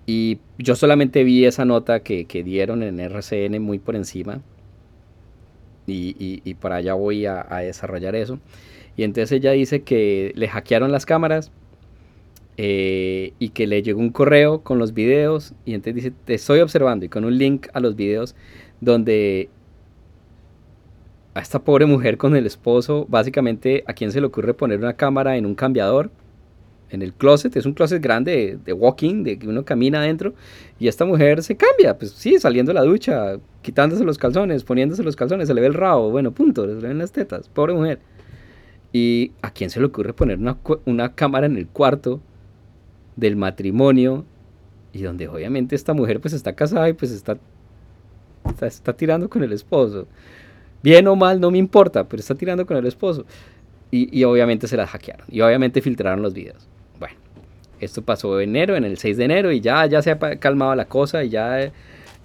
Y yo solamente vi esa nota que, dieron en RCN muy por encima. Y, y, para allá voy a, desarrollar eso. Y entonces ella dice que le hackearon las cámaras eh, y que le llegó un correo con los videos. Y entonces dice, te estoy observando y con un link a los videos donde a esta pobre mujer con el esposo, básicamente a quién se le ocurre poner una cámara en un cambiador en el closet, es un closet grande de, walking, de que uno camina adentro, y esta mujer se cambia, pues sí, saliendo de la ducha, quitándose los calzones, poniéndose los calzones, se le ve el rabo, bueno, punto, se le ven las tetas, pobre mujer. ¿Y a quién se le ocurre poner una, cámara en el cuarto del matrimonio? Y donde obviamente esta mujer pues está casada y pues está, está, tirando con el esposo. Bien o mal, no me importa, pero está tirando con el esposo. Y, y obviamente se las hackearon. Y obviamente filtraron los videos. Bueno, esto pasó en enero, en el 6 de enero, y ya, ya se ha calmado la cosa. Y ya,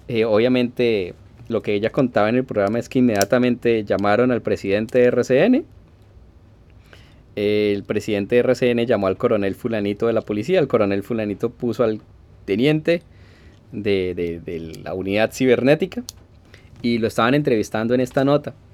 eh, obviamente, lo que ella contaba en el programa es que inmediatamente llamaron al presidente de RCN. El presidente de RCN llamó al coronel fulanito de la policía. El coronel fulanito puso al teniente de, de la unidad cibernética y lo estaban entrevistando en esta nota. *laughs*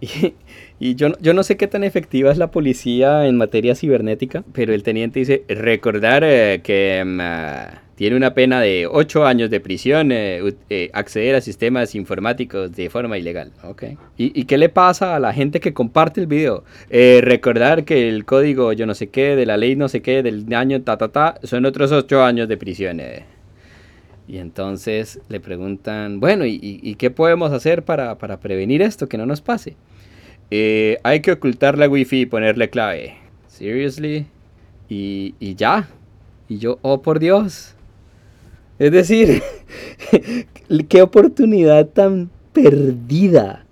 Y, yo, yo, no sé qué tan efectiva es la policía en materia cibernética, pero el teniente dice, recordar eh, que mm, ah, tiene una pena de 8 años de prisión eh, eh, acceder a sistemas informáticos de forma ilegal. Okay. ¿Y, qué le pasa a la gente que comparte el video? recordar que el código yo no sé qué, de la ley no sé qué, del año ta ta ta, son otros 8 años de prisión. Y entonces le preguntan, bueno, ¿y, qué podemos hacer para, prevenir esto, que no nos pase? Eh, hay que ocultar la wifi y ponerle clave. Seriously. Y, y ya. Y yo, oh por Dios. Es decir, *laughs* qué oportunidad tan perdida.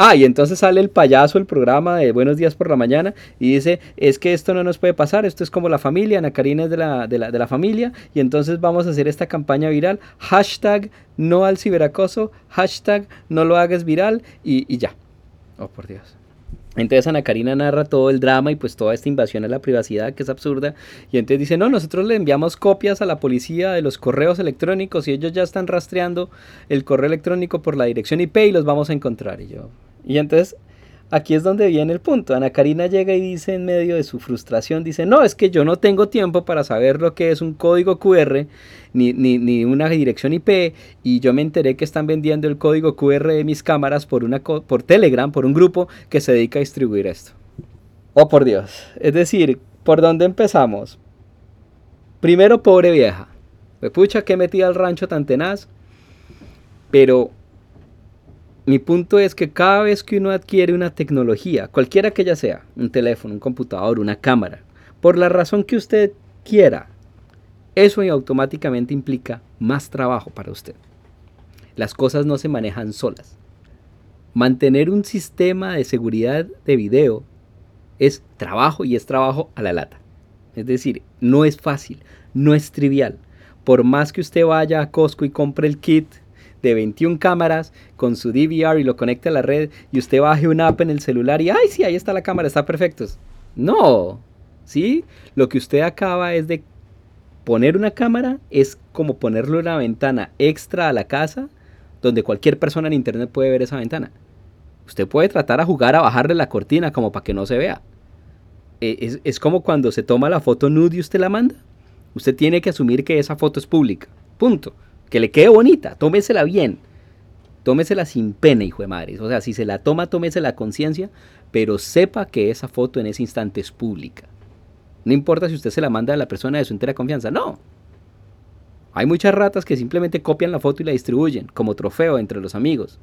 Ah, y entonces sale el payaso el programa de Buenos Días por la Mañana y dice, es que esto no nos puede pasar, esto es como la familia, Ana Karina es de la, de la, familia, y entonces vamos a hacer esta campaña viral, hashtag no al ciberacoso, hashtag no lo hagas viral y, y ya. Oh, por Dios. Entonces Ana Karina narra todo el drama y pues toda esta invasión a la privacidad que es absurda. Y entonces dice, no, nosotros le enviamos copias a la policía de los correos electrónicos y ellos ya están rastreando el correo electrónico por la dirección IP y los vamos a encontrar. Y yo, y entonces aquí es donde viene el punto. Ana Karina llega y dice en medio de su frustración, dice, no, es que yo no tengo tiempo para saber lo que es un código QR ni, ni, una dirección IP y yo me enteré que están vendiendo el código QR de mis cámaras por, una, por Telegram, por un grupo que se dedica a distribuir esto. Oh, por Dios. Es decir, ¿por dónde empezamos? Primero, pobre vieja. Me pucha que metí al rancho tan tenaz. Pero mi punto es que cada vez que uno adquiere una tecnología, cualquiera que ella sea, un teléfono, un computador, una cámara, por la razón que usted quiera, eso automáticamente implica más trabajo para usted. Las cosas no se manejan solas. Mantener un sistema de seguridad de video es trabajo y es trabajo a la lata. Es decir, no es fácil, no es trivial. Por más que usted vaya a Costco y compre el kit de 21 cámaras con su DVR y lo conecte a la red y usted baje una app en el celular y ¡ay, sí, ahí está la cámara, está perfecto! No, ¿sí? Lo que usted acaba es de poner una cámara, es como ponerle una ventana extra a la casa donde cualquier persona en internet puede ver esa ventana. Usted puede tratar a jugar a bajarle la cortina como para que no se vea. E, es, es como cuando se toma la foto nude y usted la manda. Usted tiene que asumir que esa foto es pública. Punto que le quede bonita, tómesela bien. Tómesela sin pena, hijo de madre. O sea, si se la toma, tómesela conciencia, pero sepa que esa foto en ese instante es pública. No importa si usted se la manda a la persona de su entera confianza, no. Hay muchas ratas que simplemente copian la foto y la distribuyen como trofeo entre los amigos.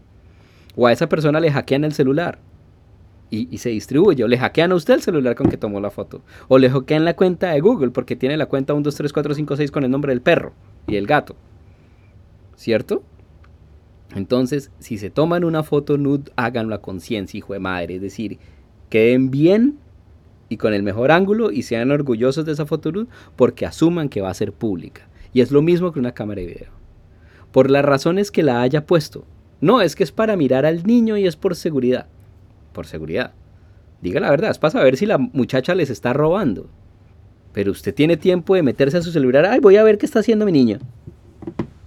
O a esa persona le hackean el celular y, y, se distribuye. O le hackean a usted el celular con que tomó la foto. O le hackean la cuenta de Google porque tiene la cuenta 1, 2, 3, 4, 5, 6 con el nombre del perro y el gato. ¿Cierto? Entonces, si se toman una foto nude, háganlo a conciencia, hijo de madre. Es decir, queden bien y con el mejor ángulo y sean orgullosos de esa foto nude porque asuman que va a ser pública. Y es lo mismo que una cámara de video. Por las razones que la haya puesto. No, es que es para mirar al niño y es por seguridad. Por seguridad. Diga la verdad, es para saber si la muchacha les está robando. Pero usted tiene tiempo de meterse a su celular. Ay, voy a ver qué está haciendo mi niño.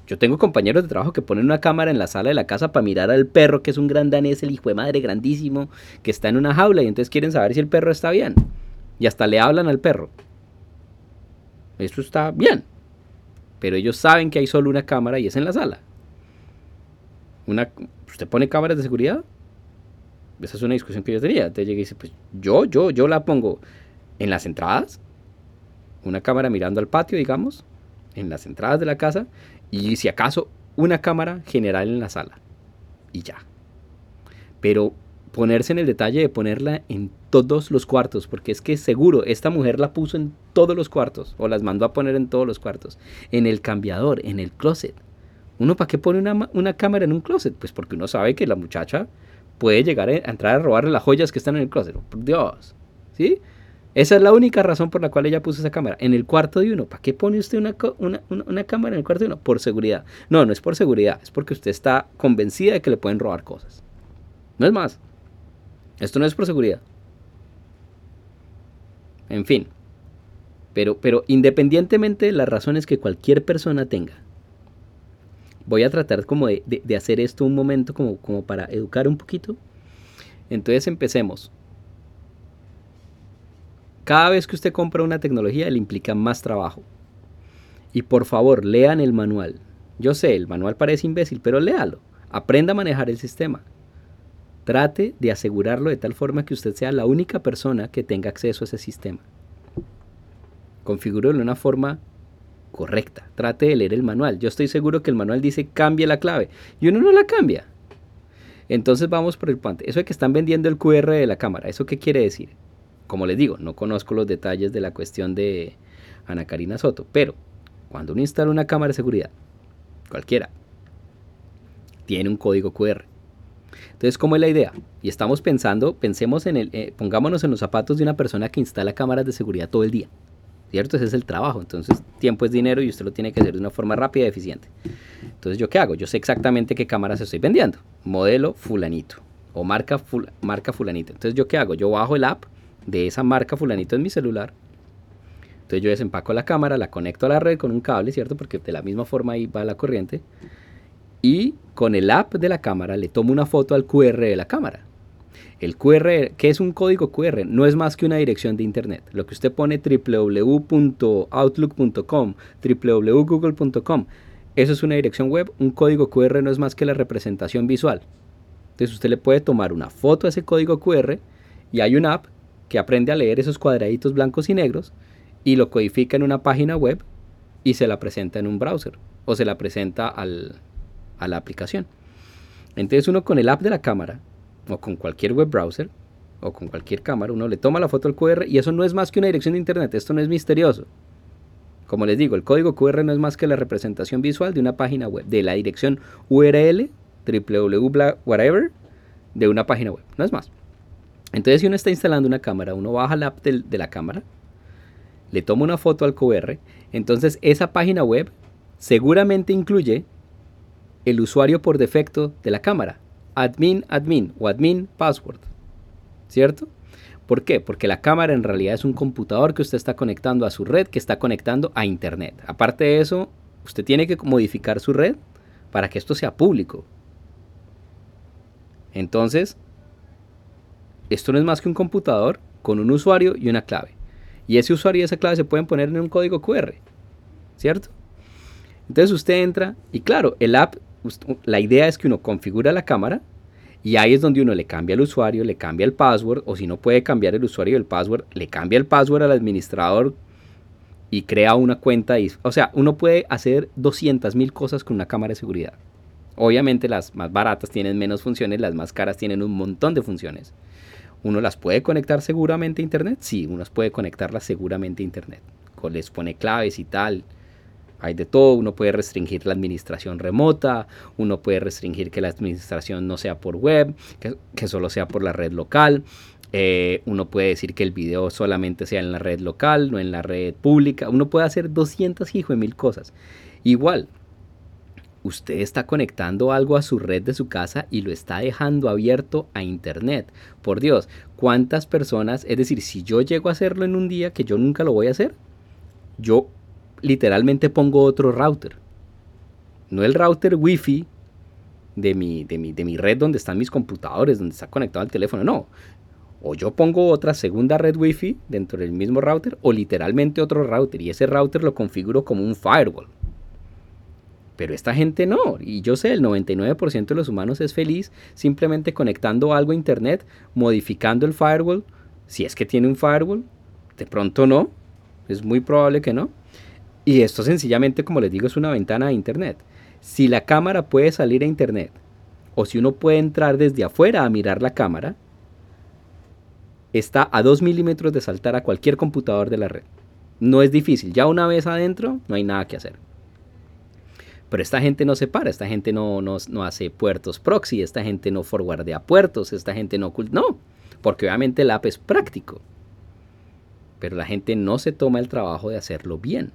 Yo tengo compañeros de trabajo que ponen una cámara en la sala de la casa para mirar al perro, que es un gran danés, el hijo de madre grandísimo, que está en una jaula y entonces quieren saber si el perro está bien. Y hasta le hablan al perro. Eso está bien. Pero ellos saben que hay solo una cámara y es en la sala. Una, ¿Usted pone cámaras de seguridad? Esa es una discusión que yo tenía. Entonces llega y dice, pues yo, yo, yo la pongo en las entradas. Una cámara mirando al patio, digamos. En las entradas de la casa y si acaso una cámara general en la sala. Y ya. Pero ponerse en el detalle de ponerla en todos los cuartos, porque es que seguro esta mujer la puso en todos los cuartos, o las mandó a poner en todos los cuartos, en el cambiador, en el closet. ¿Uno para qué pone una, una cámara en un closet? Pues porque uno sabe que la muchacha puede llegar a entrar a robarle las joyas que están en el closet. Por Dios. ¿Sí? Esa es la única razón por la cual ella puso esa cámara. En el cuarto de uno. ¿Para qué pone usted una, una, cámara en el cuarto de uno? Por seguridad. No, no es por seguridad. Es porque usted está convencida de que le pueden robar cosas. No es más. Esto no es por seguridad. En fin. Pero, pero independientemente de las razones que cualquier persona tenga, voy a tratar como de, de, hacer esto un momento como, como para educar un poquito. Entonces empecemos. Cada vez que usted compra una tecnología le implica más trabajo. Y por favor, lean el manual. Yo sé, el manual parece imbécil, pero léalo. Aprenda a manejar el sistema. Trate de asegurarlo de tal forma que usted sea la única persona que tenga acceso a ese sistema. Configúrelo de una forma correcta. Trate de leer el manual. Yo estoy seguro que el manual dice cambie la clave y uno no la cambia. Entonces vamos por el puente. Eso de que están vendiendo el QR de la cámara, ¿eso qué quiere decir? Como les digo, no conozco los detalles de la cuestión de Ana Karina Soto, pero cuando uno instala una cámara de seguridad, cualquiera, tiene un código QR. Entonces, ¿cómo es la idea? Y estamos pensando, pensemos en el, eh, pongámonos en los zapatos de una persona que instala cámaras de seguridad todo el día. ¿Cierto? Ese es el trabajo. Entonces, tiempo es dinero y usted lo tiene que hacer de una forma rápida y eficiente. Entonces, ¿yo qué hago? Yo sé exactamente qué cámaras estoy vendiendo. Modelo fulanito o marca, marca fulanito. Entonces, ¿yo qué hago? Yo bajo el app de esa marca fulanito en mi celular. Entonces yo desempaco la cámara, la conecto a la red con un cable, ¿cierto? Porque de la misma forma ahí va la corriente. Y con el app de la cámara le tomo una foto al QR de la cámara. El QR, ¿qué es un código QR? No es más que una dirección de internet. Lo que usted pone www.outlook.com, www.google.com, eso es una dirección web. Un código QR no es más que la representación visual. Entonces usted le puede tomar una foto a ese código QR y hay una app que aprende a leer esos cuadraditos blancos y negros y lo codifica en una página web y se la presenta en un browser o se la presenta al, a la aplicación. Entonces uno con el app de la cámara o con cualquier web browser o con cualquier cámara, uno le toma la foto al QR y eso no es más que una dirección de internet, esto no es misterioso. Como les digo, el código QR no es más que la representación visual de una página web, de la dirección URL, www, whatever, de una página web, no es más. Entonces, si uno está instalando una cámara, uno baja la app de, la cámara, le toma una foto al QR, entonces esa página web seguramente incluye el usuario por defecto de la cámara, admin admin o admin password, ¿cierto? ¿Por qué? Porque la cámara en realidad es un computador que usted está conectando a su red, que está conectando a internet. Aparte de eso, usted tiene que modificar su red para que esto sea público. Entonces, esto no es más que un computador con un usuario y una clave. Y ese usuario y esa clave se pueden poner en un código QR, ¿cierto? Entonces usted entra y claro, el app, la idea es que uno configura la cámara y ahí es donde uno le cambia el usuario, le cambia el password o si no puede cambiar el usuario y el password, le cambia el password al administrador y crea una cuenta. Y, o sea, uno puede hacer 200 mil cosas con una cámara de seguridad. Obviamente las más baratas tienen menos funciones, las más caras tienen un montón de funciones. ¿Uno las puede conectar seguramente a Internet? Sí, uno puede conectarlas seguramente a Internet. Les pone claves y tal. Hay de todo, uno puede restringir la administración remota, uno puede restringir que la administración no sea por web, que, solo sea por la red local, eh, uno puede decir que el video solamente sea en la red local, no en la red pública, uno puede hacer 200 hijo de mil cosas. Igual, usted está conectando algo a su red de su casa y lo está dejando abierto a internet. Por Dios, ¿cuántas personas? Es decir, si yo llego a hacerlo en un día que yo nunca lo voy a hacer, yo literalmente pongo otro router. No el router wifi de mi, de mi, de mi red donde están mis computadores, donde está conectado al teléfono, no. O yo pongo otra segunda red wifi dentro del mismo router o literalmente otro router y ese router lo configuro como un firewall. Pero esta gente no. Y yo sé, el 99% de los humanos es feliz simplemente conectando algo a Internet, modificando el firewall. Si es que tiene un firewall, de pronto no. Es muy probable que no. Y esto sencillamente, como les digo, es una ventana a Internet. Si la cámara puede salir a Internet, o si uno puede entrar desde afuera a mirar la cámara, está a 2 milímetros de saltar a cualquier computador de la red. No es difícil. Ya una vez adentro, no hay nada que hacer. Pero esta gente no se para, esta gente no, no, no hace puertos proxy, esta gente no forwardea puertos, esta gente no... No, porque obviamente el app es práctico. Pero la gente no se toma el trabajo de hacerlo bien.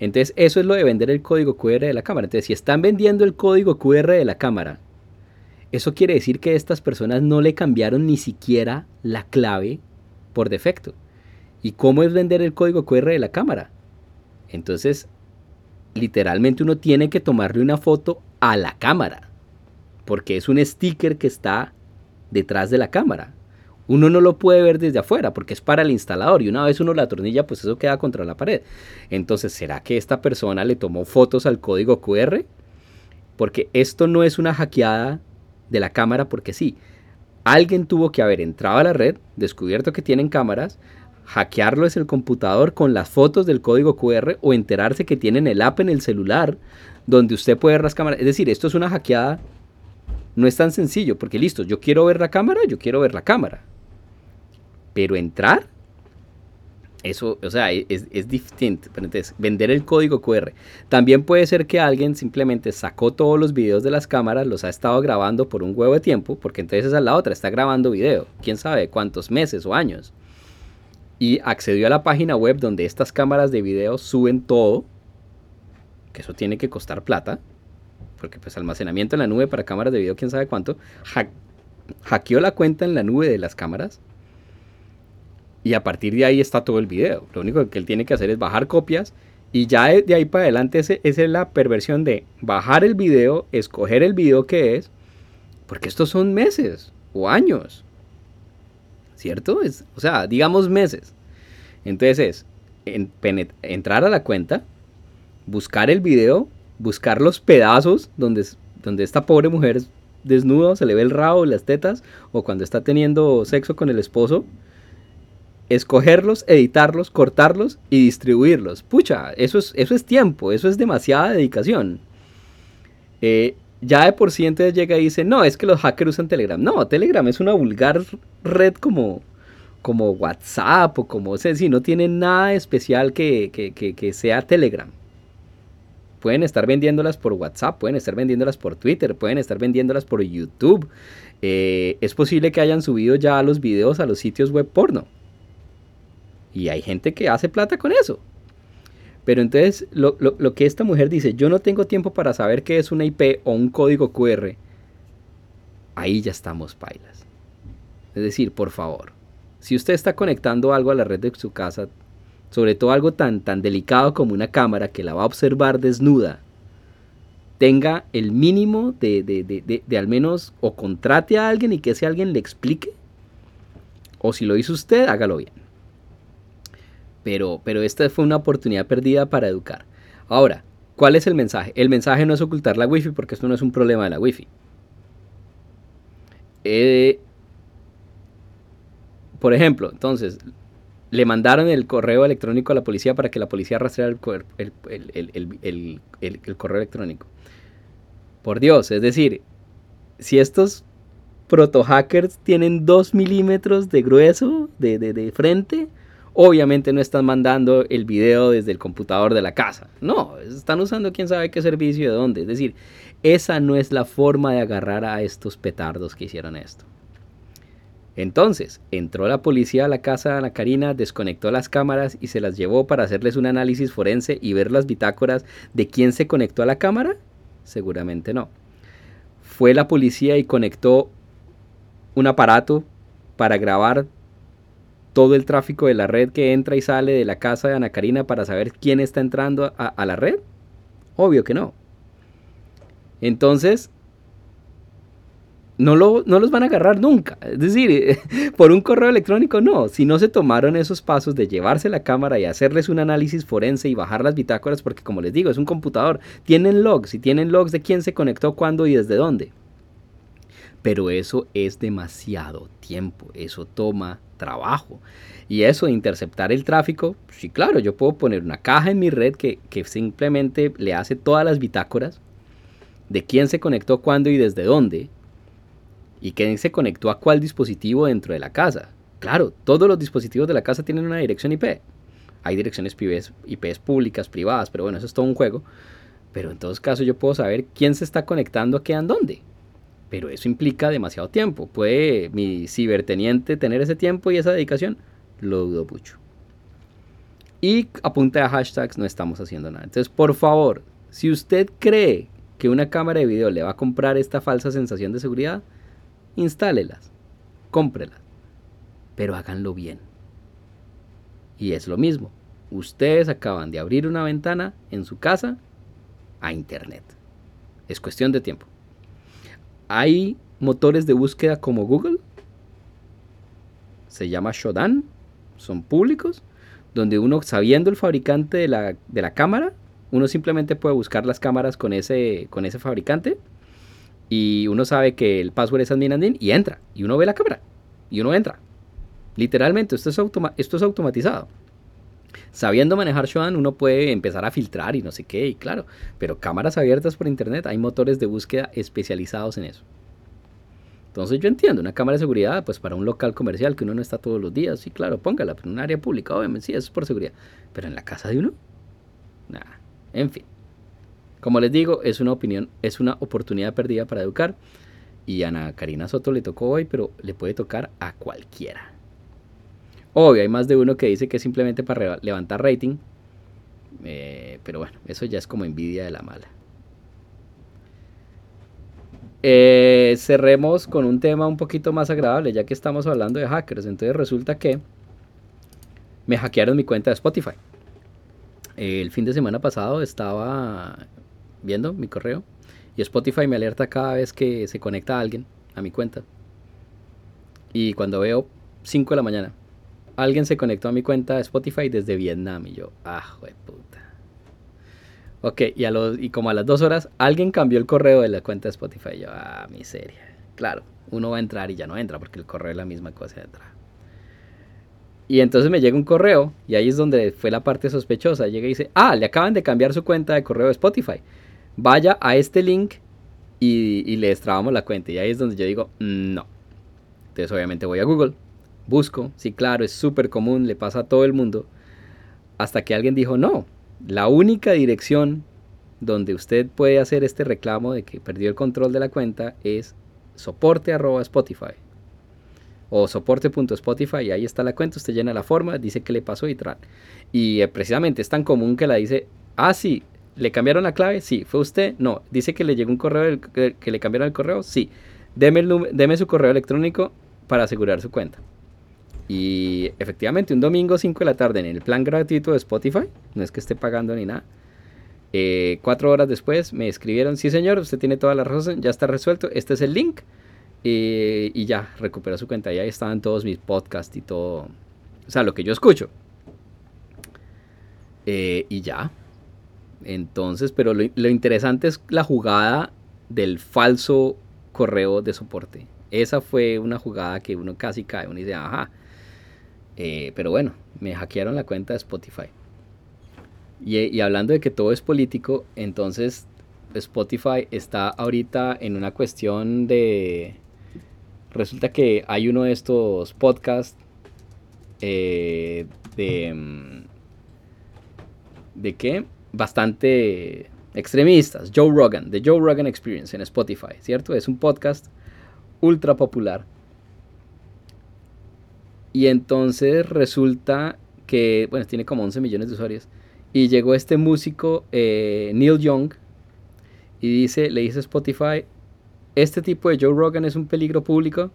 Entonces, eso es lo de vender el código QR de la cámara. Entonces, si están vendiendo el código QR de la cámara, eso quiere decir que estas personas no le cambiaron ni siquiera la clave por defecto. ¿Y cómo es vender el código QR de la cámara? Entonces, literalmente uno tiene que tomarle una foto a la cámara, porque es un sticker que está detrás de la cámara. Uno no lo puede ver desde afuera porque es para el instalador y una vez uno la atornilla pues eso queda contra la pared. Entonces, ¿será que esta persona le tomó fotos al código QR? Porque esto no es una hackeada de la cámara porque sí. Alguien tuvo que haber entrado a la red, descubierto que tienen cámaras, hackearlo es el computador con las fotos del código QR o enterarse que tienen el app en el celular donde usted puede ver las cámaras. Es decir, esto es una hackeada. No es tan sencillo, porque listo, yo quiero ver la cámara, yo quiero ver la cámara. Pero entrar, eso, o sea, es, es distinto. Entonces, vender el código QR. También puede ser que alguien simplemente sacó todos los videos de las cámaras, los ha estado grabando por un huevo de tiempo, porque entonces es la otra, está grabando video. Quién sabe cuántos meses o años y accedió a la página web donde estas cámaras de video suben todo, que eso tiene que costar plata, porque pues almacenamiento en la nube para cámaras de video, quién sabe cuánto, hackeó la cuenta en la nube de las cámaras y a partir de ahí está todo el video. Lo único que él tiene que hacer es bajar copias y ya de ahí para adelante esa es la perversión de bajar el video, escoger el video que es, porque estos son meses o años. ¿Cierto? Es, o sea, digamos meses. Entonces es entrar a la cuenta, buscar el video, buscar los pedazos donde, donde esta pobre mujer es desnuda, se le ve el rabo, las tetas, o cuando está teniendo sexo con el esposo, escogerlos, editarlos, cortarlos y distribuirlos. Pucha, eso es, eso es tiempo, eso es demasiada dedicación. Eh, ya de por sí entonces llega y dice, no, es que los hackers usan Telegram. No, Telegram es una vulgar red como, como WhatsApp o como, o sea, si no tiene nada especial que, que, sea Telegram. Pueden estar vendiéndolas por WhatsApp, pueden estar vendiéndolas por Twitter, pueden estar vendiéndolas por YouTube. Eh, es posible que hayan subido ya los videos a los sitios web porno. Y hay gente que hace plata con eso. Pero entonces lo, que esta mujer dice, yo no tengo tiempo para saber qué es una IP o un código QR, ahí ya estamos pailas. Es decir, por favor, si usted está conectando algo a la red de su casa, sobre todo algo tan, tan delicado como una cámara que la va a observar desnuda, tenga el mínimo de, de, al menos o contrate a alguien y que ese alguien le explique, o si lo hizo usted, hágalo bien. Pero, pero esta fue una oportunidad perdida para educar. Ahora, ¿cuál es el mensaje? El mensaje no es ocultar la wifi porque esto no es un problema de la wifi. Eh, por ejemplo, entonces, le mandaron el correo electrónico a la policía para que la policía rastreara el, correo electrónico. Por Dios, es decir, si estos proto hackers tienen 2 milímetros de grueso de, de, de frente, Obviamente no están mandando el video desde el computador de la casa. No, están usando quién sabe qué servicio de dónde. Es decir, esa no es la forma de agarrar a estos petardos que hicieron esto. Entonces, entró la policía a la casa de Ana Karina, desconectó las cámaras y se las llevó para hacerles un análisis forense y ver las bitácoras de quién se conectó a la cámara. Seguramente no. Fue la policía y conectó un aparato para grabar todo el tráfico de la red que entra y sale de la casa de Ana Karina para saber quién está entrando a, la red? Obvio que no. Entonces, no, lo, no, los van a agarrar nunca. Es decir, *laughs* por un correo electrónico no. Si no se tomaron esos pasos de llevarse la cámara y hacerles un análisis forense y bajar las bitácoras, porque como les digo, es un computador. Tienen logs y tienen logs de quién se conectó, cuándo y desde dónde. Pero eso es demasiado tiempo. Eso toma trabajo. Y eso de interceptar el tráfico, sí, claro, yo puedo poner una caja en mi red que, simplemente le hace todas las bitácoras de quién se conectó, cuándo y desde dónde, y quién se conectó a cuál dispositivo dentro de la casa. Claro, todos los dispositivos de la casa tienen una dirección IP. Hay direcciones IPs públicas, privadas, pero bueno, eso es todo un juego. Pero en todos casos yo puedo saber quién se está conectando a qué en dónde. Pero eso implica demasiado tiempo. ¿Puede mi ciberteniente tener ese tiempo y esa dedicación? Lo dudo mucho. Y a punta de hashtags no estamos haciendo nada. Entonces, por favor, si usted cree que una cámara de video le va a comprar esta falsa sensación de seguridad, instálelas, cómprelas, pero háganlo bien. Y es lo mismo. Ustedes acaban de abrir una ventana en su casa a Internet. Es cuestión de tiempo. Hay motores de búsqueda como Google. Se llama Shodan. Son públicos. Donde uno, sabiendo el fabricante de la, de la cámara, uno simplemente puede buscar las cámaras con ese, con ese fabricante. Y uno sabe que el password es admin y entra. Y uno ve la cámara. Y uno entra. Literalmente, esto es, esto es automatizado. Sabiendo manejar Shodan, uno puede empezar a filtrar y no sé qué, y claro, pero cámaras abiertas por internet, hay motores de búsqueda especializados en eso. Entonces yo entiendo, una cámara de seguridad, pues para un local comercial que uno no está todos los días, sí, claro, póngala, pero en un área pública, obviamente, sí, eso es por seguridad. Pero en la casa de uno, nada, en fin. Como les digo, es una opinión, es una oportunidad perdida para educar. Y Ana Karina Soto le tocó hoy, pero le puede tocar a cualquiera. Obvio, hay más de uno que dice que es simplemente para levantar rating. Eh, pero bueno, eso ya es como envidia de la mala. Eh, cerremos con un tema un poquito más agradable, ya que estamos hablando de hackers. Entonces resulta que me hackearon mi cuenta de Spotify. el fin de semana pasado estaba viendo mi correo y Spotify me alerta cada vez que se conecta alguien a mi cuenta. Y cuando veo 5 de la mañana, alguien se conectó a mi cuenta de Spotify desde Vietnam. Y yo, ah, de puta. Ok, y, a los, y como a las dos horas, alguien cambió el correo de la cuenta de Spotify. Y yo, ah, miseria. Claro, uno va a entrar y ya no entra porque el correo es la misma cosa de entrada. Y entonces me llega un correo y ahí es donde fue la parte sospechosa. Llega y dice, ah, le acaban de cambiar su cuenta de correo de Spotify. Vaya a este link y, y le destrabamos la cuenta. Y ahí es donde yo digo, no. Entonces obviamente voy a Google busco, sí, claro, es súper común, le pasa a todo el mundo, hasta que alguien dijo, no, la única dirección donde usted puede hacer este reclamo de que perdió el control de la cuenta es soporte Spotify o soporte.spotify y ahí está la cuenta, usted llena la forma, dice que le pasó y tal. Y eh, precisamente es tan común que la dice, ah, sí, ¿le cambiaron la clave? Sí, ¿fue usted? No, dice que le llegó un correo, que le cambiaron el correo? Sí, deme, deme su correo electrónico para asegurar su cuenta. Y efectivamente, un domingo 5 de la tarde en el plan gratuito de Spotify, no es que esté pagando ni nada. Eh, cuatro horas después me escribieron, sí señor, usted tiene toda la razón, ya está resuelto, este es el link. Y ya, recuperó su cuenta, y ahí estaban todos mis podcasts y todo. O sea, lo que yo escucho. Eh, y ya. Entonces, pero lo, lo interesante es la jugada del falso correo de soporte. Esa fue una jugada que uno casi cae, uno dice, ajá, eh, pero bueno, me hackearon la cuenta de Spotify. Y, hablando de que todo es político, entonces Spotify está ahorita en una cuestión de... Resulta que hay uno de estos podcasts eh, de... Mm, ¿De qué? Bastante extremistas. Joe Rogan, The Joe Rogan Experience en Spotify, ¿cierto? Es un podcast ultra popular y entonces resulta que, bueno, tiene como 11 millones de usuarios. Y llegó este músico, eh, Neil Young, y dice, le dice a Spotify, este tipo de Joe Rogan es un peligro público,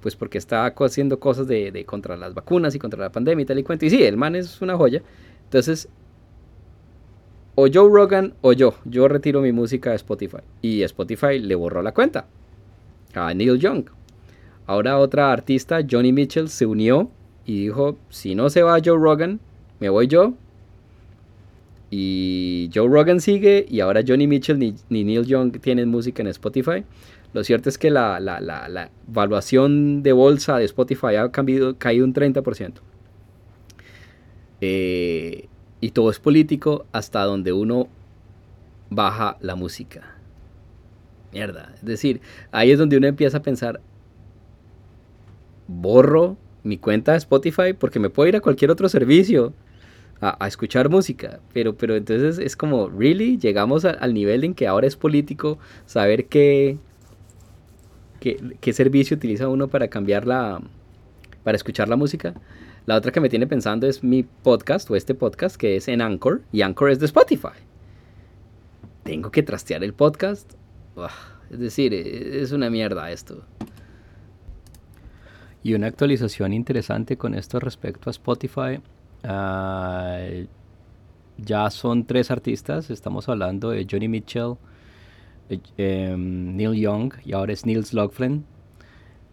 pues porque está haciendo cosas de, contra las vacunas y contra la pandemia y tal y cuento. Y sí, el man es una joya. Entonces, o Joe Rogan o yo, yo retiro mi música de Spotify. Y Spotify le borró la cuenta a Neil Young. Ahora otra artista, Johnny Mitchell, se unió y dijo, si no se va Joe Rogan, me voy yo. Y Joe Rogan sigue y ahora Johnny Mitchell ni, Neil Young tienen música en Spotify. Lo cierto es que la, la, la, evaluación de bolsa de Spotify ha cambiado, caído un 30%. Eh, y todo es político hasta donde uno baja la música. Mierda. Es decir, ahí es donde uno empieza a pensar, borro mi cuenta de Spotify porque me puedo ir a cualquier otro servicio. a, escuchar música. Pero, pero entonces es como, ¿really? Llegamos al nivel en que ahora es político saber qué, qué, servicio utiliza uno para cambiar la, para escuchar la música. La otra que me tiene pensando es mi podcast o este podcast que es en Anchor y Anchor es de Spotify. Tengo que trastear el podcast. es decir, e, es una mierda esto. Y una actualización interesante con esto respecto a Spotify. Ah, ya son tres artistas. Estamos hablando de Johnny Mitchell, eh, em, Neil Young y ahora es Nils Logfren.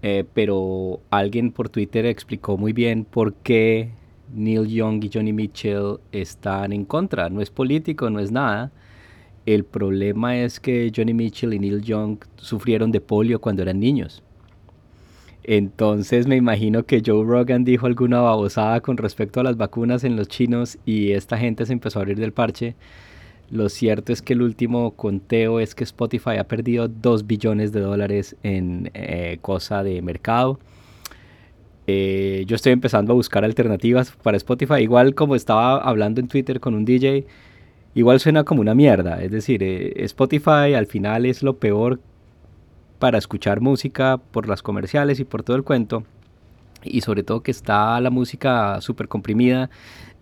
Eh, pero alguien por Twitter explicó muy bien por qué Neil Young y Johnny Mitchell están en contra. No es político, no es nada. El problema es que Johnny Mitchell y Neil Young sufrieron de polio cuando eran niños. Entonces me imagino que Joe Rogan dijo alguna babosada con respecto a las vacunas en los chinos y esta gente se empezó a abrir del parche. Lo cierto es que el último conteo es que Spotify ha perdido 2 billones de dólares en eh, cosa de mercado. Eh, yo estoy empezando a buscar alternativas para Spotify. Igual como estaba hablando en Twitter con un DJ, igual suena como una mierda. Es decir, eh, Spotify al final es lo peor para escuchar música por las comerciales y por todo el cuento. Y sobre todo que está la música súper comprimida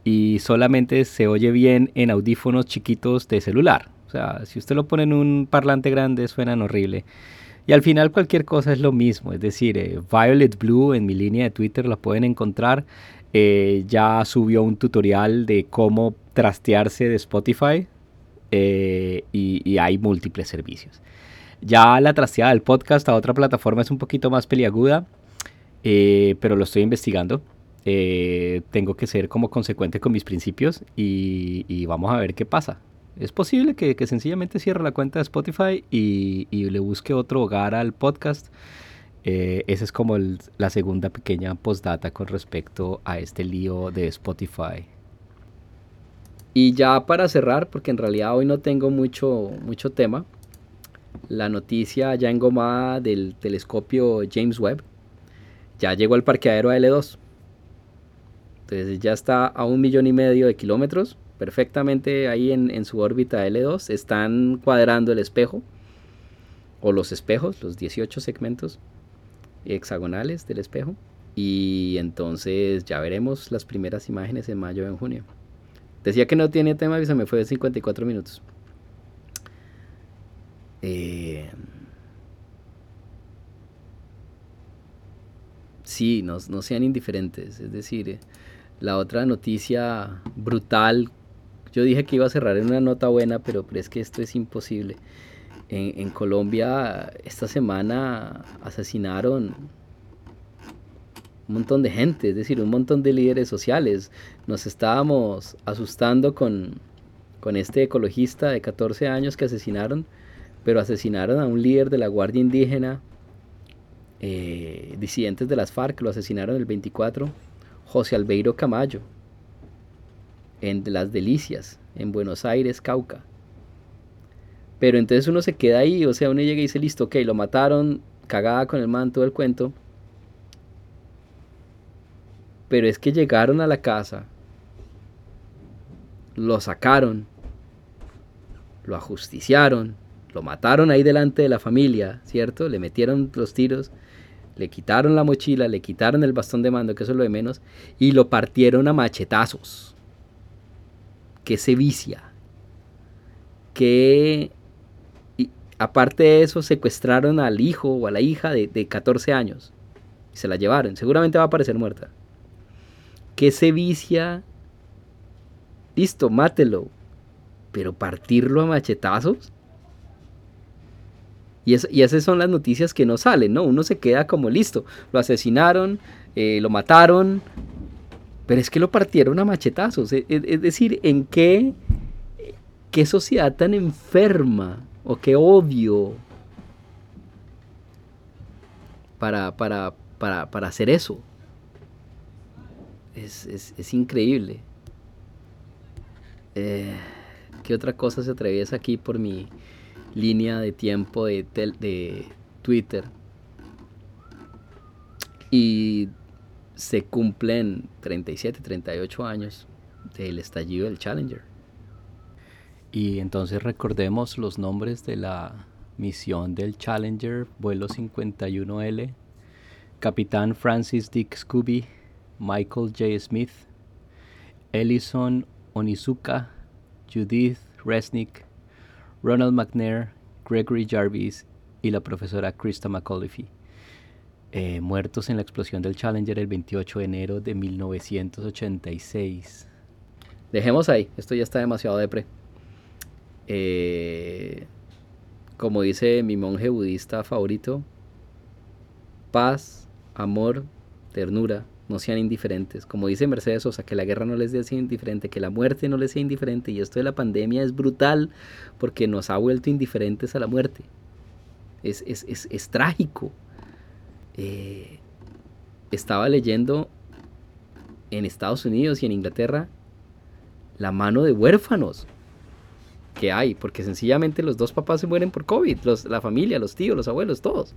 y solamente se oye bien en audífonos chiquitos de celular. O sea, si usted lo pone en un parlante grande suenan horrible. Y al final cualquier cosa es lo mismo, es decir, eh, Violet Blue en mi línea de Twitter la pueden encontrar. Eh, ya subió un tutorial de cómo trastearse de Spotify eh, y, hay múltiples servicios. Ya la trasteada del podcast a otra plataforma es un poquito más peliaguda, pero lo estoy investigando. Eh, tengo que ser como consecuente con mis principios y, vamos a ver qué pasa. Es posible que, sencillamente cierre la cuenta de Spotify y, le busque otro hogar al podcast. Eh, esa es como la segunda pequeña postdata con respecto a este lío de Spotify. Y ya para cerrar, porque en realidad hoy no tengo mucho, mucho tema, la noticia ya engomada del telescopio James Webb ya llegó al parqueadero L2. Entonces ya está a un millón y medio de kilómetros, perfectamente ahí en, su órbita L2. Están cuadrando el espejo, o los espejos, los 18 segmentos hexagonales del espejo. Y entonces ya veremos las primeras imágenes en mayo o en junio. Decía que no tiene tema y me fue de 54 minutos. Eh, sí, no, no, sean indiferentes. Es decir, eh, la otra noticia brutal, yo dije que iba a cerrar en una nota buena, pero, es que esto es imposible. En, Colombia esta semana asesinaron un montón de gente, es decir, un montón de líderes sociales. Nos estábamos asustando con, este ecologista de 14 años que asesinaron, pero asesinaron a un líder de la Guardia Indígena, eh, disidentes de las FARC, lo asesinaron el 24 José Albeiro Camayo, en Las Delicias, en Buenos Aires, Cauca. Pero entonces uno se queda ahí, o sea, uno llega y dice, listo, ok, lo mataron, cagada con el manto del cuento. Pero es que llegaron a la casa, lo sacaron, lo ajusticiaron, lo mataron ahí delante de la familia, ¿cierto? Le metieron los tiros le quitaron la mochila, le quitaron el bastón de mando, que eso es lo de menos, y lo partieron a machetazos. Que se vicia. Que aparte de eso secuestraron al hijo o a la hija de, 14 años. Y se la llevaron. Seguramente va a aparecer muerta. Que se vicia. Listo, mátelo. Pero partirlo a machetazos. Y, esas son las noticias que no salen, ¿no? Uno se queda como listo, lo asesinaron, eh, lo mataron, pero es que lo partieron a machetazos. E, e, es, decir, ¿en qué, qué sociedad tan enferma o qué odio para, para, hacer eso? Es, increíble. Eh, ¿Qué otra cosa se atraviesa aquí por mi línea de tiempo de, Twitter. Y se cumplen 37, 38 años del estallido del Challenger. Y entonces recordemos los nombres de la misión del Challenger, vuelo 51L, Capitán Francis Dick Scooby, Michael J. Smith, Ellison Onizuka, Judith Resnick, Ronald McNair, Gregory Jarvis y la profesora Krista McAuliffe. Eh, muertos en la explosión del Challenger el 28 de enero de 1986. Dejemos ahí, esto ya está demasiado depre. Eh, como dice mi monje budista favorito, paz, amor, ternura, no sean indiferentes. Como dice Mercedes Sosa, que la guerra no les sea indiferente, que la muerte no les sea indiferente. Y esto de la pandemia es brutal porque nos ha vuelto indiferentes a la muerte. Es, es trágico. Eh, estaba leyendo en Estados Unidos y en Inglaterra la mano de huérfanos que hay, porque sencillamente los dos papás se mueren por COVID, la familia, los tíos, los abuelos, todos.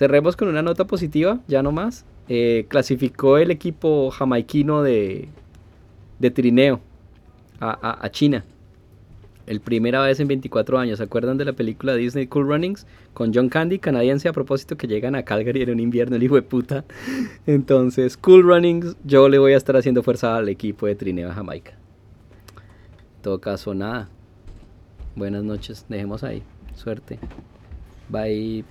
Cerremos con una nota positiva, ya no más. Eh, clasificó el equipo jamaiquino de, trineo a China el primera vez en 24 años. ¿Se acuerdan de la película Disney Cool Runnings? Con John Candy, canadiense, a propósito que llegan a Calgary en un invierno, el hijo de puta. *laughs* Entonces, Cool Runnings, yo le voy a estar haciendo fuerza al equipo de Trineo Jamaica. En todo caso, nada. Buenas noches, dejemos ahí. Suerte. Bye.